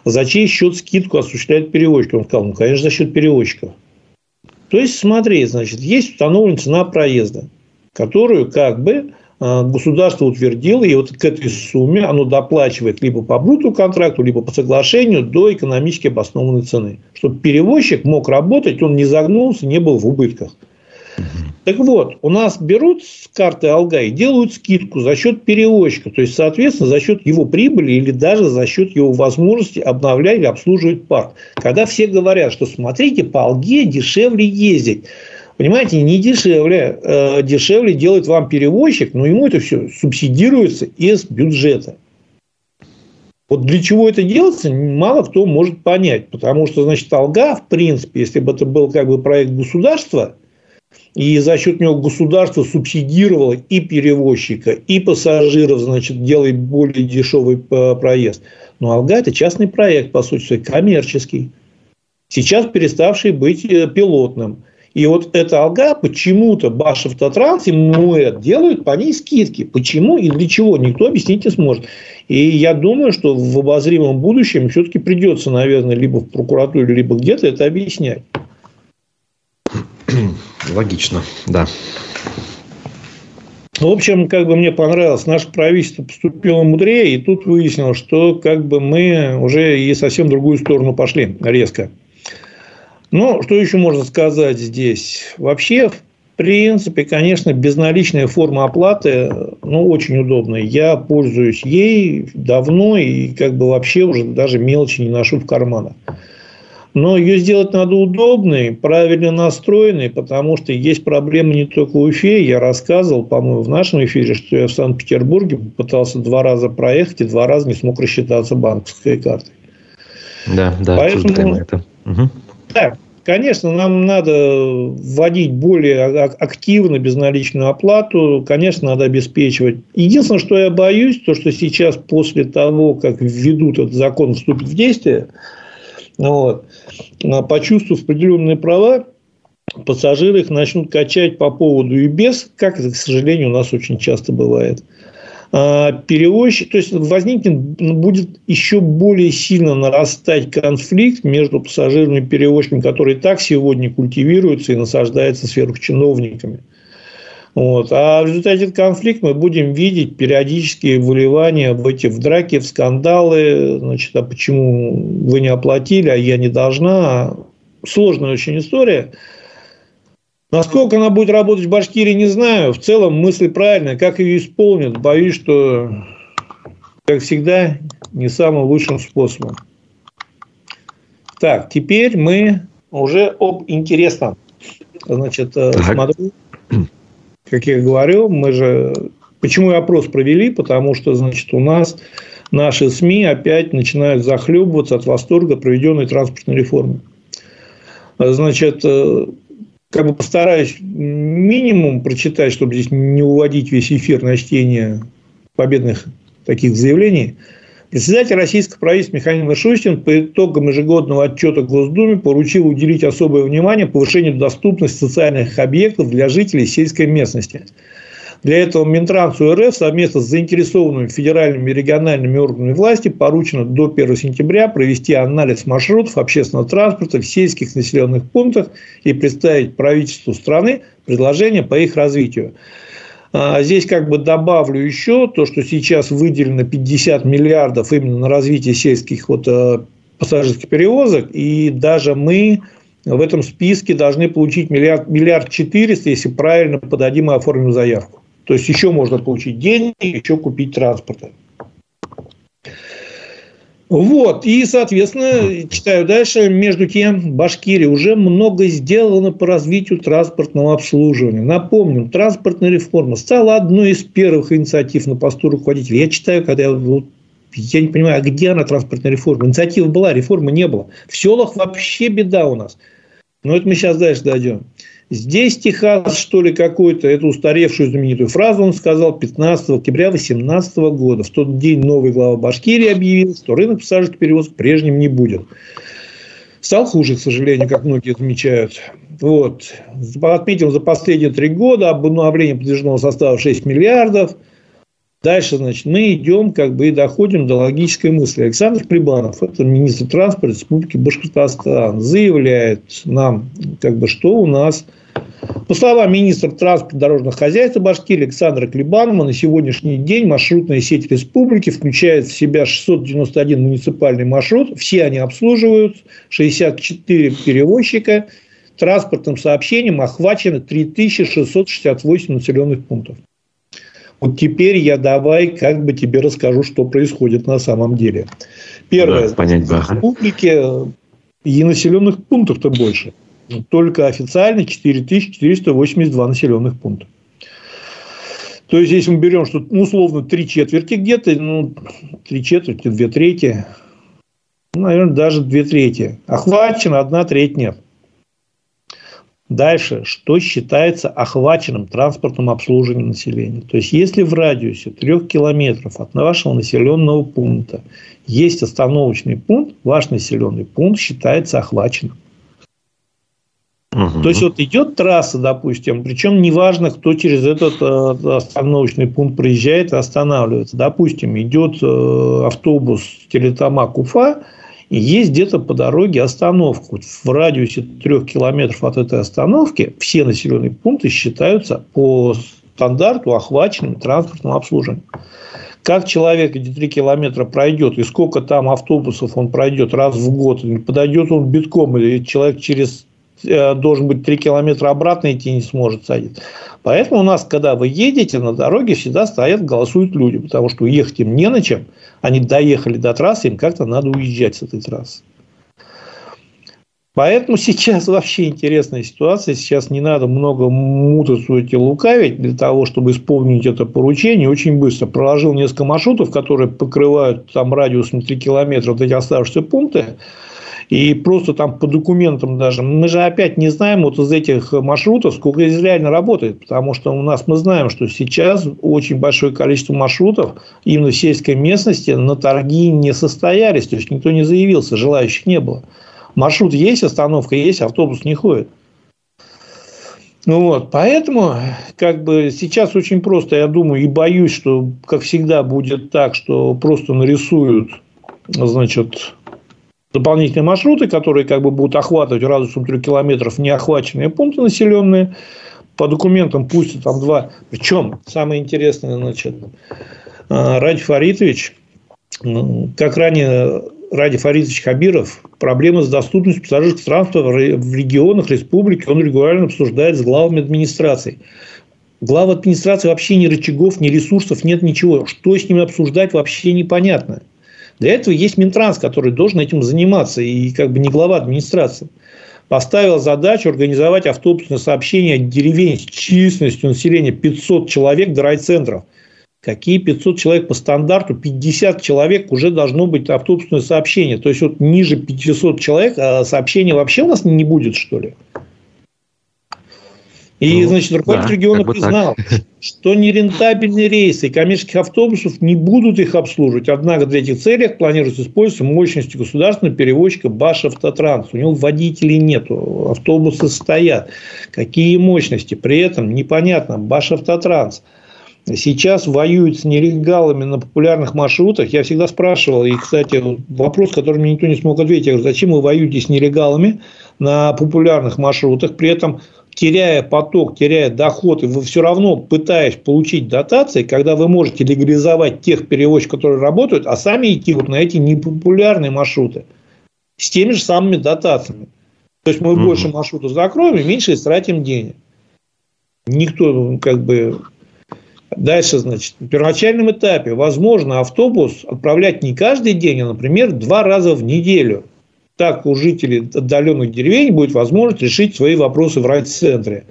За чей счет скидку осуществляет перевозчик? Он сказал, ну, конечно, за счет перевозчиков. То есть, смотри, значит, есть установлена цена проезда, которую как бы государство утвердило, и вот к этой сумме оно доплачивает либо по бруту контракту, либо по соглашению до экономически обоснованной цены. Чтобы перевозчик мог работать, он не загнулся, не был в убытках. Так вот, у нас берут с карты Алга и делают скидку за счет перевозчика, то есть, соответственно, за счет его прибыли или даже за счет его возможности обновлять или обслуживать парк. Когда все говорят, что смотрите, по Алге дешевле ездить. Понимаете, не дешевле. Э, дешевле делает вам перевозчик, но ему это все субсидируется из бюджета. Вот для чего это делается, мало кто может понять. Потому что, значит, Алга, в принципе, если бы это был как бы проект государства, и за счет него государство субсидировало и перевозчика, и пассажиров, значит, делая более дешевый э, проезд. Но Алга – это частный проект, по сути, коммерческий. Сейчас переставший быть э, пилотным. И вот эта алга почему-то Башавтотранс и МУЭД делают по ней скидки. Почему и для чего, никто объяснить не сможет. И я думаю, что в обозримом будущем все-таки придется, наверное, либо в прокуратуре, либо где-то это объяснять. Логично, да. В общем, как бы мне понравилось, наше правительство поступило мудрее, и тут выяснилось, что как бы мы уже и совсем другую сторону пошли резко. Ну, что еще можно сказать здесь? Вообще, в принципе, конечно, безналичная форма оплаты, ну, очень удобная. Я пользуюсь ей давно и как бы вообще уже даже мелочи не ношу в карманах. Но ее сделать надо удобной, правильно настроенной, потому что есть проблемы не только в Уфе. Я рассказывал, по-моему, в нашем эфире, что я в Санкт-Петербурге пытался два раза проехать и два раза не смог рассчитаться банковской картой. Да, да, Поэтому, это. Угу. Да, конечно, нам надо вводить более активно безналичную оплату, конечно, надо обеспечивать. Единственное, что я боюсь, то, что сейчас после того, как введут этот закон, вступит в действие, вот, почувствовав определенные права, пассажиры их начнут качать по поводу и без, как это, к сожалению, у нас очень часто бывает – а, перевозчик, то есть возникнет, будет еще более сильно нарастать конфликт между пассажирами и перевозчиками, который так сегодня культивируется и насаждается сверхчиновниками. Вот. А в результате этого конфликта мы будем видеть периодические выливания в эти в драки, в скандалы. Значит, а почему вы не оплатили, а я не должна? Сложная очень история. Насколько она будет работать в Башкирии, не знаю. В целом мысль правильная. Как ее исполнят, боюсь, что, как всегда, не самым лучшим способом. Так, теперь мы уже об интересном. Значит, так. смотрю, как я говорю, мы же... Почему опрос провели? Потому что, значит, у нас наши СМИ опять начинают захлебываться от восторга проведенной транспортной реформы. Значит, э, как бы постараюсь минимум прочитать, чтобы здесь не уводить весь эфир на чтение победных таких заявлений. Председатель российского правительства Михаил Мишустин по итогам ежегодного отчета Госдуме поручил уделить особое внимание повышению доступности социальных объектов для жителей сельской местности – для этого Минтрансу РФ совместно с заинтересованными федеральными и региональными органами власти поручено до 1 сентября провести анализ маршрутов общественного транспорта в сельских населенных пунктах и представить правительству страны предложения по их развитию. А здесь как бы добавлю еще то, что сейчас выделено 50 миллиардов именно на развитие сельских вот, э, пассажирских перевозок, и даже мы в этом списке должны получить миллиард, миллиард четыреста, если правильно подадим и оформим заявку. То есть еще можно получить деньги, еще купить транспорта. Вот, и, соответственно, читаю дальше, между тем, в Башкирии уже много сделано по развитию транспортного обслуживания. Напомним, транспортная реформа стала одной из первых инициатив на посту руководителя. Я читаю, когда я, вот, я не понимаю, а где она, транспортная реформа? Инициатива была, реформы не было. В селах вообще беда у нас. Но это мы сейчас дальше дойдем. Здесь Техас, что ли, какой-то, эту устаревшую знаменитую фразу он сказал 15 октября 2018 года. В тот день новый глава Башкирии объявил, что рынок пассажирских перевозок прежним не будет. Стал хуже, к сожалению, как многие замечают. Вот. Отметим за последние три года обновление подвижного состава 6 миллиардов – Дальше, значит, мы идем как бы и доходим до логической мысли. Александр Прибанов, это министр транспорта Республики Башкортостан, заявляет нам, как бы, что у нас по словам министра транспорта дорожного хозяйства Башкирии Александра Клебанова, на сегодняшний день маршрутная сеть республики включает в себя 691 муниципальный маршрут. Все они обслуживают, 64 перевозчика. Транспортным сообщением охвачено 3668 населенных пунктов. Вот теперь я давай как бы тебе расскажу, что происходит на самом деле. Первое. Да, понять. В республике и населенных пунктов-то больше. Только официально 4482 населенных пункта. То есть, если мы берем, что ну, условно три четверти где-то, ну, три четверти, две трети, ну, наверное, даже две трети. Охвачено, одна треть нет. Дальше, что считается охваченным транспортным обслуживанием населения. То есть, если в радиусе трех километров от вашего населенного пункта есть остановочный пункт, ваш населенный пункт считается охваченным. Угу. То есть, вот идет трасса, допустим, причем неважно, кто через этот э, остановочный пункт проезжает и останавливается. Допустим, идет э, автобус Телетамак Уфа, и есть где-то по дороге остановка. В радиусе трех километров от этой остановки все населенные пункты считаются по стандарту охваченным транспортным обслуживанием. Как человек эти три километра пройдет, и сколько там автобусов он пройдет раз в год, подойдет он битком, или человек через должен быть три километра обратно идти не сможет садить. Поэтому у нас, когда вы едете на дороге, всегда стоят, голосуют люди, потому что уехать им не на чем – они доехали до трассы, им как-то надо уезжать с этой трассы. Поэтому сейчас вообще интересная ситуация. Сейчас не надо много мутацию и лукавить для того, чтобы исполнить это поручение. Очень быстро проложил несколько маршрутов, которые покрывают там радиусом 3 километра вот эти оставшиеся пункты. И просто там по документам даже. Мы же опять не знаем вот из этих маршрутов, сколько из реально работает. Потому что у нас мы знаем, что сейчас очень большое количество маршрутов именно в сельской местности на торги не состоялись. То есть, никто не заявился, желающих не было. Маршрут есть, остановка есть, автобус не ходит. Ну вот, поэтому как бы сейчас очень просто, я думаю, и боюсь, что, как всегда, будет так, что просто нарисуют, значит, дополнительные маршруты, которые как бы будут охватывать радиусом 3 километров неохваченные пункты населенные. По документам пустят там два. Причем, самое интересное, значит, а, Ради Фаритович, как ранее Ради Фаритович Хабиров, проблемы с доступностью пассажирского транспорта в регионах республики он регулярно обсуждает с главами администраций. Глава администрации вообще ни рычагов, ни ресурсов, нет ничего. Что с ними обсуждать, вообще непонятно. Для этого есть Минтранс, который должен этим заниматься, и как бы не глава администрации. поставил задачу организовать автобусное сообщение деревень с численностью населения 500 человек до райцентров. Какие 500 человек по стандарту? 50 человек уже должно быть автобусное сообщение. То есть, вот ниже 500 человек а сообщения вообще у нас не будет, что ли? И, ну, значит, руководитель да, региона как признал, так. что нерентабельные рейсы коммерческих автобусов не будут их обслуживать. Однако для этих целей планируется использовать мощности государственного перевозчика Башавтотранс. У него водителей нет, автобусы стоят. Какие мощности? При этом непонятно. Башавтотранс сейчас воюет с нелегалами на популярных маршрутах. Я всегда спрашивал, и, кстати, вопрос, который мне никто не смог ответить, я говорю, зачем вы воюете с нелегалами на популярных маршрутах, при этом теряя поток, теряя доход, и вы все равно пытаясь получить дотации, когда вы можете легализовать тех перевозчиков, которые работают, а сами идти вот на эти непопулярные маршруты с теми же самыми дотациями. То есть мы угу. больше маршрутов закроем и меньше истратим денег. Никто как бы Дальше, значит, на первоначальном этапе возможно автобус отправлять не каждый день, а, например, два раза в неделю – так у жителей отдаленных деревень будет возможность решить свои вопросы в райцентре.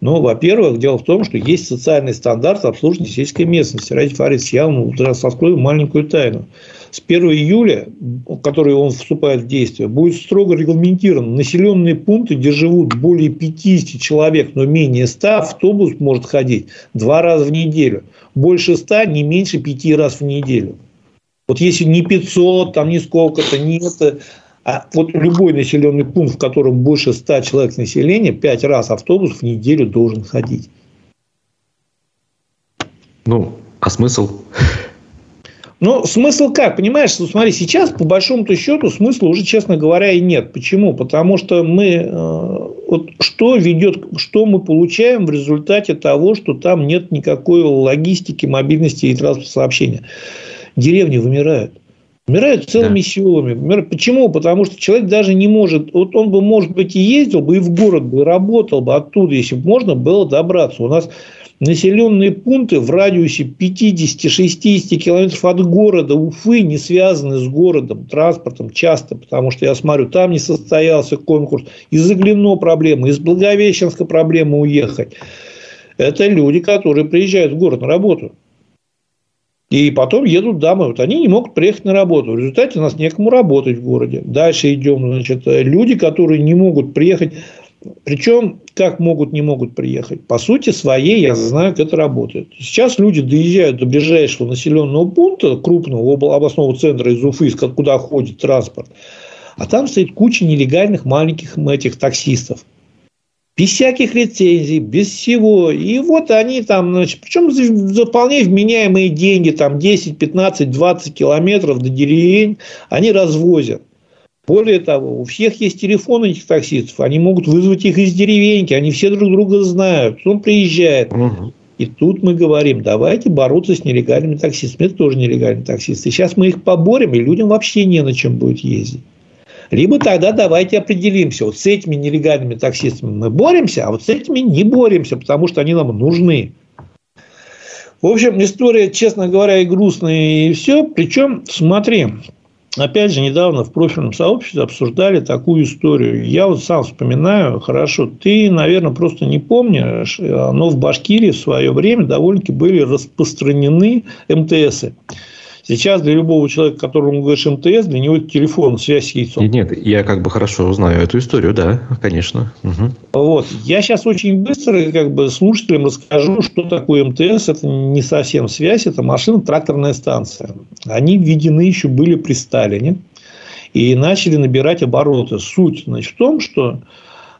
Ну, во-первых, дело в том, что есть социальный стандарт обслуживания сельской местности. Ради Фарис, я вам раскрою маленькую тайну. С 1 июля, который он вступает в действие, будет строго регламентирован. Населенные пункты, где живут более 50 человек, но менее 100, автобус может ходить два раза в неделю. Больше 100, не меньше 5 раз в неделю. Вот если не 500, там не сколько-то, не это, а вот любой населенный пункт, в котором больше 100 человек населения, 5 раз автобус в неделю должен ходить. Ну, а смысл? Ну, смысл как? Понимаешь, ну, смотри, сейчас, по большому-то счету, смысла уже, честно говоря, и нет. Почему? Потому что мы... Э, вот что ведет... Что мы получаем в результате того, что там нет никакой логистики, мобильности и транспортного сообщения? Деревни вымирают. Умирают целыми да. селами. Почему? Потому что человек даже не может... Вот он бы, может быть, и ездил бы, и в город бы, и работал бы оттуда, если бы можно было добраться. У нас населенные пункты в радиусе 50-60 километров от города Уфы не связаны с городом, транспортом часто, потому что я смотрю, там не состоялся конкурс, из Заглино проблема, из Благовещенска проблема уехать. Это люди, которые приезжают в город на работу. И потом едут домой. Вот они не могут приехать на работу. В результате у нас некому работать в городе. Дальше идем. Значит, люди, которые не могут приехать. Причем, как могут, не могут приехать. По сути своей, я знаю, как это работает. Сейчас люди доезжают до ближайшего населенного пункта, крупного областного центра из Уфы, куда ходит транспорт. А там стоит куча нелегальных маленьких этих таксистов без всяких лицензий, без всего. И вот они там, значит, причем за вполне вменяемые деньги, там 10, 15, 20 километров до деревень, они развозят. Более того, у всех есть телефоны этих таксистов, они могут вызвать их из деревеньки, они все друг друга знают. Он приезжает. Угу. И тут мы говорим, давайте бороться с нелегальными таксистами. Это тоже нелегальные таксисты. Сейчас мы их поборем, и людям вообще не на чем будет ездить. Либо тогда давайте определимся, вот с этими нелегальными таксистами мы боремся, а вот с этими не боремся, потому что они нам нужны. В общем, история, честно говоря, и грустная, и все. Причем, смотри, опять же, недавно в профильном сообществе обсуждали такую историю. Я вот сам вспоминаю, хорошо, ты, наверное, просто не помнишь, но в Башкирии в свое время довольно-таки были распространены МТСы. Сейчас для любого человека, которому говоришь МТС, для него это телефон, связь с яйцом. Нет, я как бы хорошо знаю эту историю, да, конечно. Угу. Вот. Я сейчас очень быстро как бы слушателям расскажу, что такое МТС. Это не совсем связь, это машина-тракторная станция. Они введены еще были при Сталине и начали набирать обороты. Суть значит, в том, что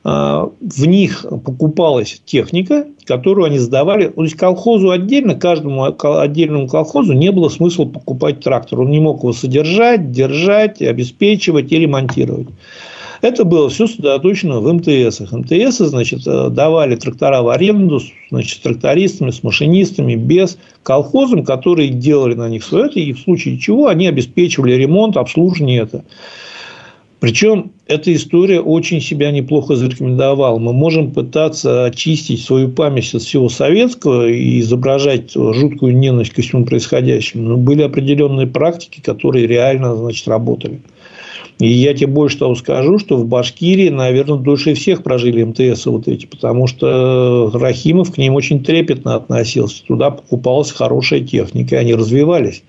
в них покупалась техника, которую они сдавали. То есть колхозу отдельно, каждому отдельному колхозу не было смысла покупать трактор. Он не мог его содержать, держать, обеспечивать и ремонтировать. Это было все сосредоточено в МТСах. МТС, значит, давали трактора в аренду значит, трактористами, с машинистами, без колхозам, которые делали на них все и в случае чего они обеспечивали ремонт, обслуживание это. Причем эта история очень себя неплохо зарекомендовала. Мы можем пытаться очистить свою память от всего советского и изображать жуткую ненависть ко всему происходящему. Но были определенные практики, которые реально значит, работали. И я тебе больше того скажу, что в Башкирии, наверное, дольше всех прожили МТС вот эти, потому что Рахимов к ним очень трепетно относился. Туда покупалась хорошая техника, и они развивались.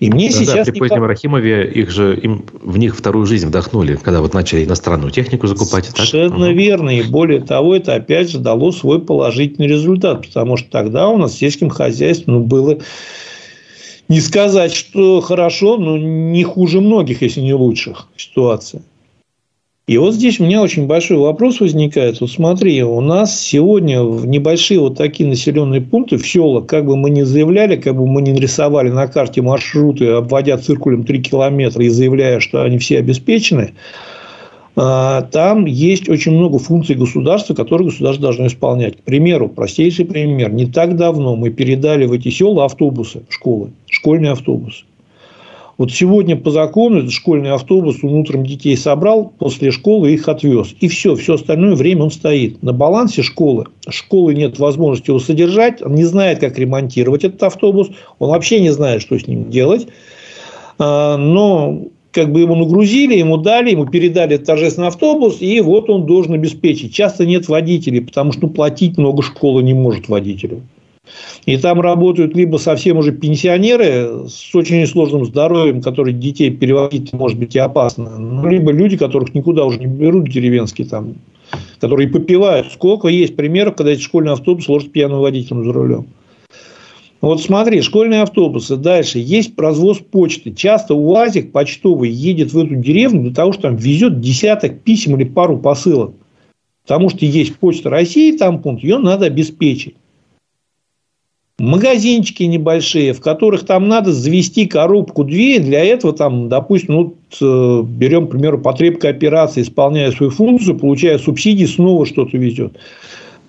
И мне да, сейчас... Да, при никак... позднем Рахимове их же, им, в них вторую жизнь вдохнули, когда вот начали иностранную технику закупать. Совершенно так? верно. И более того, это опять же дало свой положительный результат. Потому что тогда у нас сельским хозяйством ну, было не сказать, что хорошо, но не хуже многих, если не лучших ситуация. И вот здесь у меня очень большой вопрос возникает. Вот смотри, у нас сегодня в небольшие вот такие населенные пункты, в селах, как бы мы ни заявляли, как бы мы ни нарисовали на карте маршруты, обводя циркулем 3 километра и заявляя, что они все обеспечены, а, там есть очень много функций государства, которые государство должно исполнять. К примеру, простейший пример. Не так давно мы передали в эти села автобусы, школы, школьные автобусы. Вот сегодня по закону этот школьный автобус, он утром детей собрал, после школы их отвез. И все, все остальное время он стоит. На балансе школы. Школы нет возможности его содержать, он не знает, как ремонтировать этот автобус, он вообще не знает, что с ним делать. А, но как бы ему нагрузили, ему дали, ему передали торжественный автобус, и вот он должен обеспечить. Часто нет водителей, потому что ну, платить много школа не может водителю. И там работают либо совсем уже пенсионеры с очень сложным здоровьем, которые детей переводить может быть и опасно, ну, либо люди, которых никуда уже не берут деревенские там, которые попивают. Сколько есть примеров, когда эти школьные автобусы ложат пьяным водителем за рулем. Вот смотри, школьные автобусы. Дальше есть развоз почты. Часто УАЗик почтовый едет в эту деревню для того, что там везет десяток писем или пару посылок. Потому что есть почта России, там пункт, ее надо обеспечить магазинчики небольшие, в которых там надо завести коробку две, для этого там, допустим, ну, э, берем, к примеру, потребка операции, исполняя свою функцию, получая субсидии, снова что-то везет.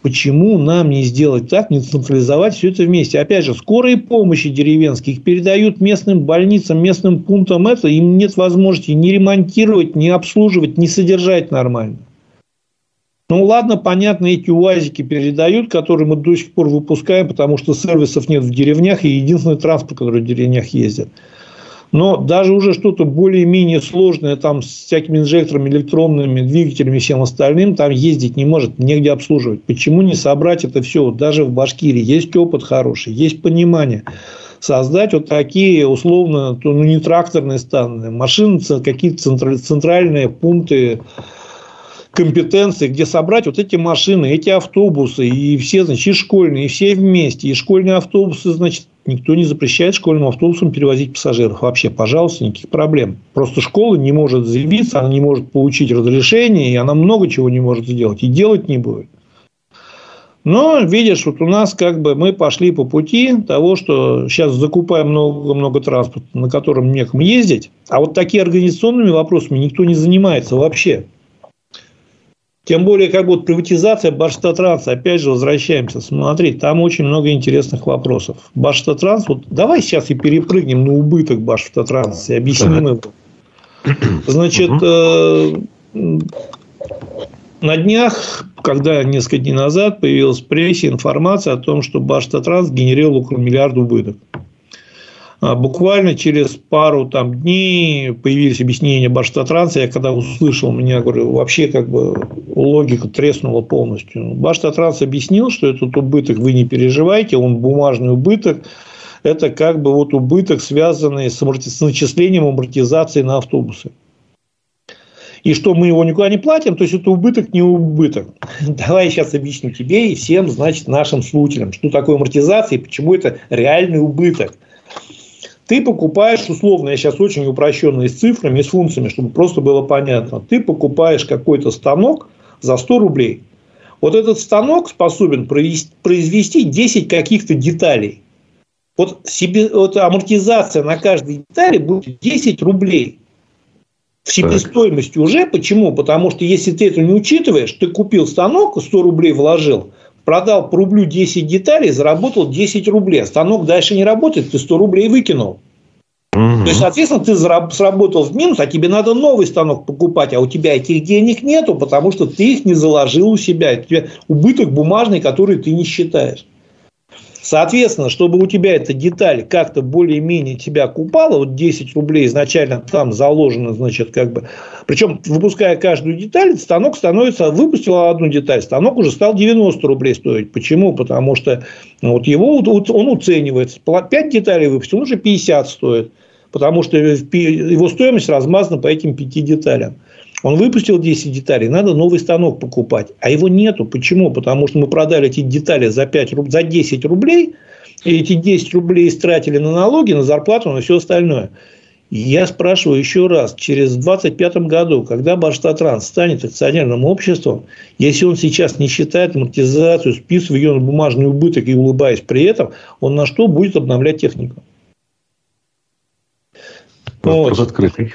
Почему нам не сделать так, не централизовать все это вместе? Опять же, скорые помощи деревенские их передают местным больницам, местным пунктам. Это им нет возможности ни ремонтировать, ни обслуживать, ни содержать нормально. Ну, ладно, понятно, эти УАЗики передают, которые мы до сих пор выпускаем, потому что сервисов нет в деревнях, и единственный транспорт, который в деревнях ездит. Но даже уже что-то более-менее сложное, там, с всякими инжекторами, электронными двигателями и всем остальным, там ездить не может, негде обслуживать. Почему не собрать это все? даже в Башкирии есть опыт хороший, есть понимание создать вот такие условно, ну, не тракторные станы, машины, какие-то центральные пункты компетенции, где собрать вот эти машины, эти автобусы, и все, значит, и школьные, и все вместе, и школьные автобусы, значит, никто не запрещает школьным автобусам перевозить пассажиров. Вообще, пожалуйста, никаких проблем. Просто школа не может заявиться, она не может получить разрешение, и она много чего не может сделать, и делать не будет. Но, видишь, вот у нас как бы мы пошли по пути того, что сейчас закупаем много-много транспорта, на котором некому ездить, а вот такие организационными вопросами никто не занимается вообще. Тем более, как будет приватизация Башстатранса, опять же, возвращаемся. Смотри, там очень много интересных вопросов. Башстатранс, вот давай сейчас и перепрыгнем на убыток Башстатранса и объясним его. Значит, э, на днях, когда несколько дней назад появилась в прессе информация о том, что Башстатранс генерировал около миллиарда убыток. А буквально через пару там, дней появились объяснения Баштатранса. Я когда услышал, меня говорю, вообще как бы логика треснула полностью. Баштатранс объяснил, что этот убыток вы не переживайте, он бумажный убыток. Это как бы вот убыток, связанный с, аморти... с начислением амортизации на автобусы. И что мы его никуда не платим, то есть это убыток не убыток. Давай я сейчас объясню тебе и всем, значит, нашим слушателям, что такое амортизация и почему это реальный убыток. Ты покупаешь, условно, я сейчас очень упрощенный с цифрами, с функциями, чтобы просто было понятно. Ты покупаешь какой-то станок за 100 рублей. Вот этот станок способен произвести 10 каких-то деталей. Вот, себе, вот амортизация на каждой детали будет 10 рублей в себестоимости уже. Почему? Потому что если ты это не учитываешь, ты купил станок, 100 рублей вложил, продал по рублю 10 деталей, заработал 10 рублей. Станок дальше не работает, ты 100 рублей выкинул. Угу. То есть, соответственно, ты сработал в минус, а тебе надо новый станок покупать, а у тебя этих денег нету, потому что ты их не заложил у себя. Это тебе убыток бумажный, который ты не считаешь. Соответственно, чтобы у тебя эта деталь как-то более-менее тебя купала, вот 10 рублей изначально там заложено, значит, как бы... Причем, выпуская каждую деталь, станок становится... Выпустил одну деталь, станок уже стал 90 рублей стоить. Почему? Потому что ну, вот его он уценивается. 5 деталей выпустил, он уже 50 стоит. Потому что его стоимость размазана по этим 5 деталям. Он выпустил 10 деталей, надо новый станок покупать. А его нету. Почему? Потому что мы продали эти детали за, 5, за 10 рублей, и эти 10 рублей истратили на налоги, на зарплату, на все остальное. Я спрашиваю еще раз, через 25 году, когда Башстатранс станет акционерным обществом, если он сейчас не считает амортизацию, списывая ее на бумажный убыток и улыбаясь при этом, он на что будет обновлять технику? Вопрос вот. открытый.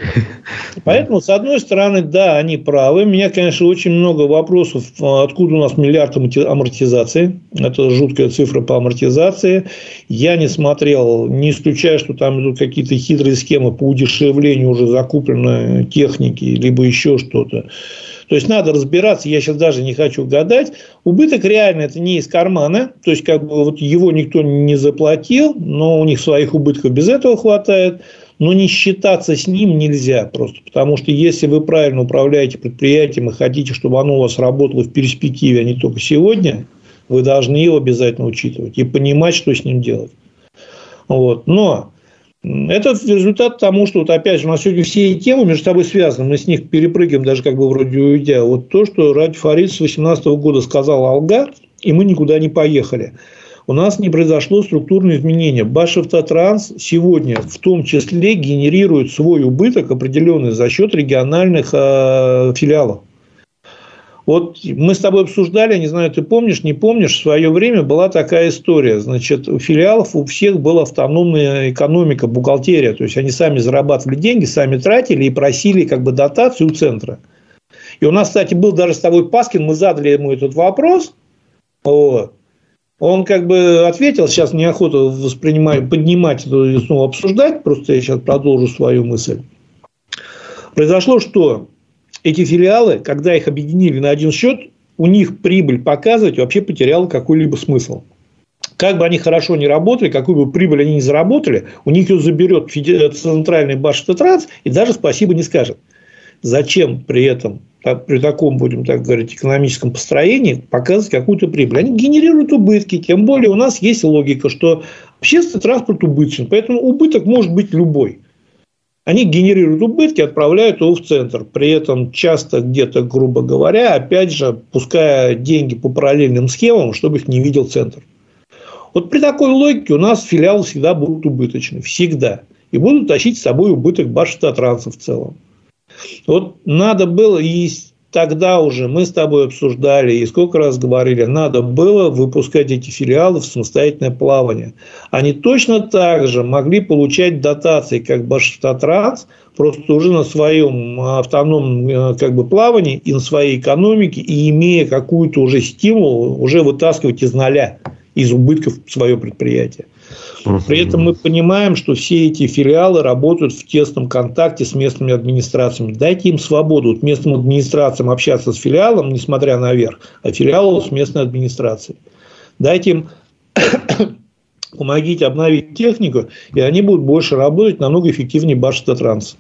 Поэтому, с одной стороны, да, они правы. У меня, конечно, очень много вопросов, откуда у нас миллиард амортизации. Это жуткая цифра по амортизации. Я не смотрел, не исключаю, что там идут какие-то хитрые схемы по удешевлению уже закупленной техники, либо еще что-то. То есть надо разбираться, я сейчас даже не хочу гадать. Убыток реально это не из кармана, то есть как бы вот его никто не заплатил, но у них своих убытков без этого хватает но не считаться с ним нельзя просто. Потому что если вы правильно управляете предприятием и хотите, чтобы оно у вас работало в перспективе, а не только сегодня, вы должны его обязательно учитывать и понимать, что с ним делать. Вот. Но это результат тому, что вот опять же у нас сегодня все эти темы между собой связаны, мы с них перепрыгиваем даже как бы вроде уйдя. Вот то, что Ради Фарид с 2018 года сказал Алга, и мы никуда не поехали у нас не произошло структурное изменение. Башавтотранс сегодня в том числе генерирует свой убыток определенный за счет региональных э, филиалов. Вот мы с тобой обсуждали, не знаю, ты помнишь, не помнишь, в свое время была такая история. Значит, у филиалов у всех была автономная экономика, бухгалтерия. То есть, они сами зарабатывали деньги, сами тратили и просили как бы дотацию у центра. И у нас, кстати, был даже с тобой Паскин, мы задали ему этот вопрос. Вот. Он как бы ответил, сейчас неохота воспринимать, поднимать это и снова обсуждать, просто я сейчас продолжу свою мысль. Произошло что? Эти филиалы, когда их объединили на один счет, у них прибыль показывать вообще потеряла какой-либо смысл. Как бы они хорошо не работали, какую бы прибыль они не заработали, у них ее заберет центральный Башта и даже спасибо не скажет. Зачем при этом при таком, будем так говорить, экономическом построении показывать какую-то прибыль. Они генерируют убытки, тем более у нас есть логика, что общественный транспорт убыточен, поэтому убыток может быть любой. Они генерируют убытки, отправляют его в центр. При этом часто где-то, грубо говоря, опять же, пуская деньги по параллельным схемам, чтобы их не видел центр. Вот при такой логике у нас филиалы всегда будут убыточны. Всегда. И будут тащить с собой убыток Башштатранса в целом. Вот надо было, и тогда уже мы с тобой обсуждали и сколько раз говорили, надо было выпускать эти филиалы в самостоятельное плавание. Они точно так же могли получать дотации, как Башштатранс, просто уже на своем автономном э, как бы, плавании и на своей экономике, и имея какую-то уже стимул уже вытаскивать из ноля, из убытков свое предприятие. При этом мы понимаем, что все эти филиалы работают в тесном контакте с местными администрациями. Дайте им свободу вот местным администрациям общаться с филиалом, несмотря на верх, а филиалу с местной администрацией. Дайте им помогите обновить технику, и они будут больше работать намного эффективнее Башта-Транс.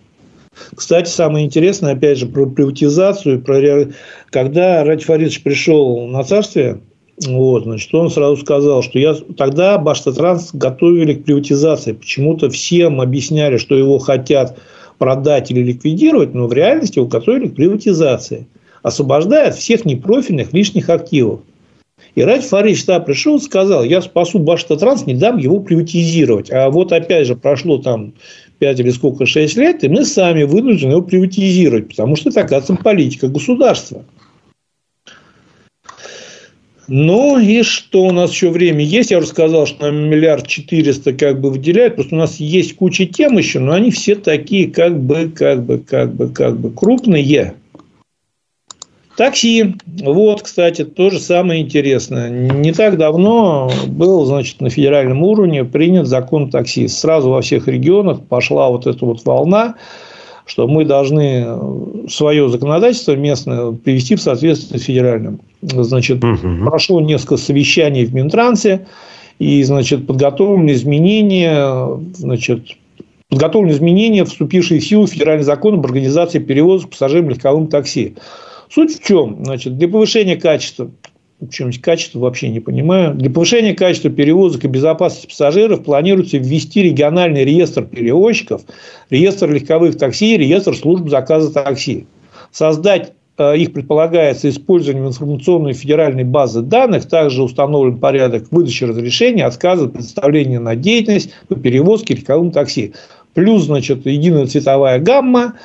Кстати, самое интересное, опять же, про приватизацию. Про... Когда Ради Фаридович пришел на царствие, вот, значит, он сразу сказал, что я тогда Баштатранс готовили к приватизации. Почему-то всем объясняли, что его хотят продать или ликвидировать, но в реальности его готовили к приватизации, освобождая от всех непрофильных лишних активов. И Ради Фарич тогда пришел и сказал, я спасу Баштатранс, не дам его приватизировать. А вот опять же прошло там 5 или сколько, 6 лет, и мы сами вынуждены его приватизировать, потому что это, оказывается, политика государства. Ну и что у нас еще время есть? Я уже сказал, что нам миллиард четыреста как бы выделяют. Просто у нас есть куча тем еще, но они все такие как бы, как бы, как бы, как бы крупные. Такси. Вот, кстати, тоже самое интересное. Не так давно был, значит, на федеральном уровне принят закон такси. Сразу во всех регионах пошла вот эта вот волна что мы должны свое законодательство местное привести в соответствие с федеральным. Значит, угу. прошло несколько совещаний в Минтрансе, и, значит, подготовлены изменения, значит, подготовлены изменения, вступившие в силу федеральный закон об организации перевозок пассажиров легковым такси. Суть в чем? Значит, для повышения качества чем-нибудь качество вообще не понимаю. Для повышения качества перевозок и безопасности пассажиров планируется ввести региональный реестр перевозчиков, реестр легковых такси, реестр служб заказа такси. Создать э, их предполагается использованием информационной федеральной базы данных. Также установлен порядок выдачи разрешения, отказа, представления на деятельность по перевозке легковым такси. Плюс, значит, единая цветовая гамма,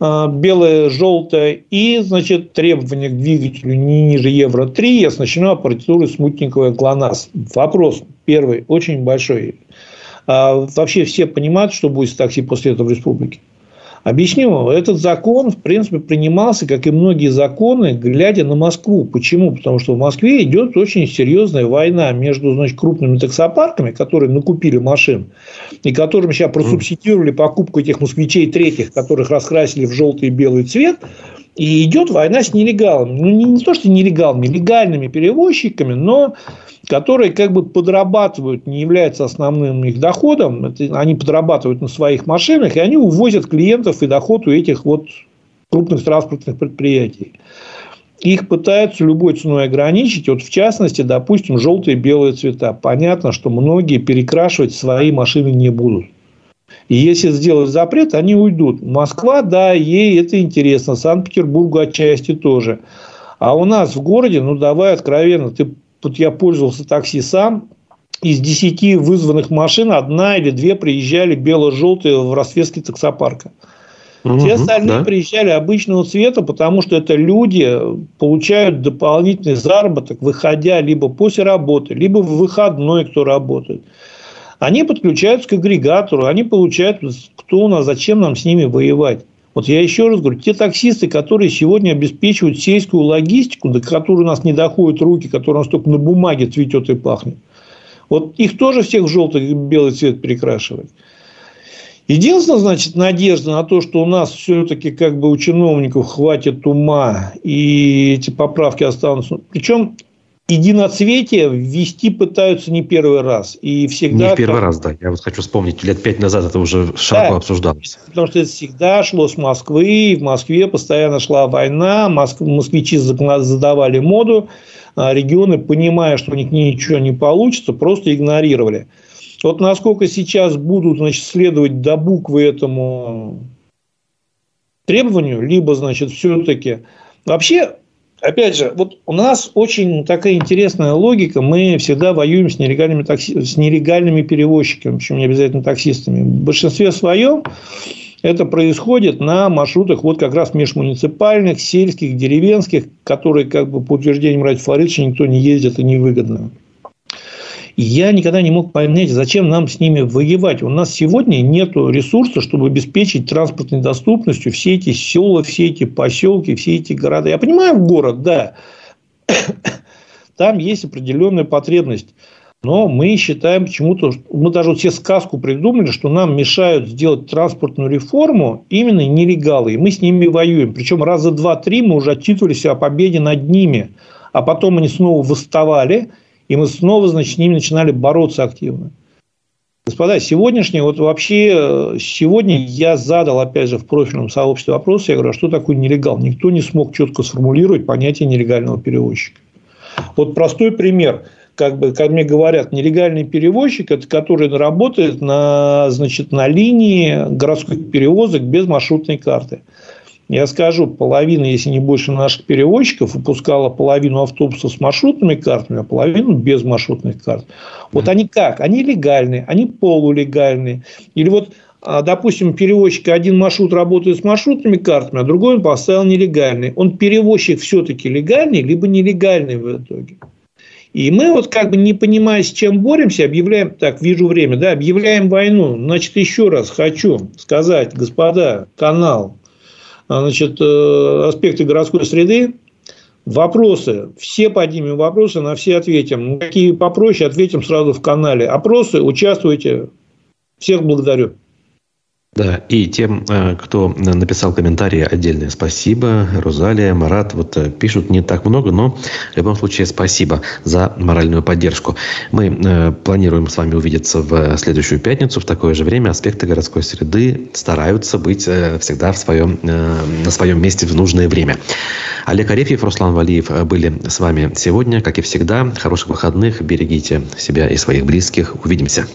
белое, желтое, и, значит, требования к двигателю не ниже Евро-3 и оснащено аппаратурой спутниковая ГЛОНАСС. Вопрос первый, очень большой. А вообще все понимают, что будет с такси после этого в республике? Объясню. Этот закон, в принципе, принимался, как и многие законы, глядя на Москву. Почему? Потому что в Москве идет очень серьезная война между значит, крупными таксопарками, которые накупили машин, и которым сейчас просубсидировали покупку этих москвичей третьих, которых раскрасили в желтый и белый цвет, и идет война с нелегалами. Ну, не, не то, что нелегалами, легальными перевозчиками, но которые как бы подрабатывают, не являются основным их доходом. Это, они подрабатывают на своих машинах, и они увозят клиентов и доход у этих вот крупных транспортных предприятий. Их пытаются любой ценой ограничить. Вот в частности, допустим, желтые и белые цвета. Понятно, что многие перекрашивать свои машины не будут. И если сделать запрет, они уйдут. Москва, да, ей это интересно. Санкт-Петербургу отчасти тоже. А у нас в городе, ну, давай откровенно, ты, вот я пользовался такси сам, из 10 вызванных машин одна или две приезжали бело-желтые в расцветке таксопарка. Угу, Все остальные да. приезжали обычного цвета, потому что это люди получают дополнительный заработок, выходя либо после работы, либо в выходной, кто работает. Они подключаются к агрегатору, они получают, кто у нас, зачем нам с ними воевать. Вот я еще раз говорю, те таксисты, которые сегодня обеспечивают сельскую логистику, до которой у нас не доходят руки, которые у нас только на бумаге цветет и пахнет, вот их тоже всех в желтый и белый цвет перекрашивать. Единственное, значит, надежда на то, что у нас все-таки как бы у чиновников хватит ума и эти поправки останутся. Причем единоцветие ввести пытаются не первый раз. И всегда... Не в первый раз, да. Я вот хочу вспомнить, лет пять назад это уже широко да, обсуждалось. Потому что это всегда шло с Москвы, и в Москве постоянно шла война, Моск... москвичи задавали моду, а регионы, понимая, что у них ничего не получится, просто игнорировали. Вот насколько сейчас будут значит, следовать до буквы этому требованию, либо, значит, все-таки... Вообще, опять же, вот у нас очень такая интересная логика. Мы всегда воюем с нелегальными, такси... с нелегальными перевозчиками, причем не обязательно таксистами. В большинстве своем это происходит на маршрутах вот как раз межмуниципальных, сельских, деревенских, которые, как бы, по утверждениям Ради Флоридовича, никто не ездит и невыгодно я никогда не мог понять, зачем нам с ними воевать. У нас сегодня нет ресурса, чтобы обеспечить транспортной доступностью все эти села, все эти поселки, все эти города. Я понимаю, в город, да, там есть определенная потребность. Но мы считаем почему-то, мы даже вот все сказку придумали, что нам мешают сделать транспортную реформу именно нелегалы. И мы с ними воюем. Причем раза два-три мы уже отчитывались о победе над ними. А потом они снова восставали – и мы снова, значит, с ними начинали бороться активно. Господа, сегодняшний, вот вообще, сегодня я задал, опять же, в профильном сообществе вопрос, я говорю, а что такое нелегал? Никто не смог четко сформулировать понятие нелегального перевозчика. Вот простой пример. Как бы, как мне говорят, нелегальный перевозчик – это который работает на, значит, на линии городских перевозок без маршрутной карты. Я скажу, половина, если не больше наших перевозчиков выпускала половину автобусов с маршрутными картами, а половину без маршрутных карт. Вот они как? Они легальные, они полулегальные. Или вот а, допустим, перевозчик один маршрут работает с маршрутными картами, а другой он поставил нелегальный. Он перевозчик все-таки легальный, либо нелегальный в итоге. И мы вот как бы не понимая, с чем боремся, объявляем, так, вижу время, да, объявляем войну. Значит, еще раз хочу сказать, господа, канал, значит, э, аспекты городской среды, вопросы, все поднимем вопросы, на все ответим. Какие попроще, ответим сразу в канале. Опросы, участвуйте. Всех благодарю. Да, и тем, э, кто написал комментарии, отдельное спасибо. Розалия, Марат, вот э, пишут не так много, но в любом случае спасибо за моральную поддержку. Мы э, планируем с вами увидеться в следующую пятницу в такое же время. Аспекты городской среды стараются быть всегда в своем, на своем месте в нужное время. Олег Арефьев, Руслан Валиев были с вами сегодня, как и всегда. Хороших выходных, берегите себя и своих близких. Увидимся.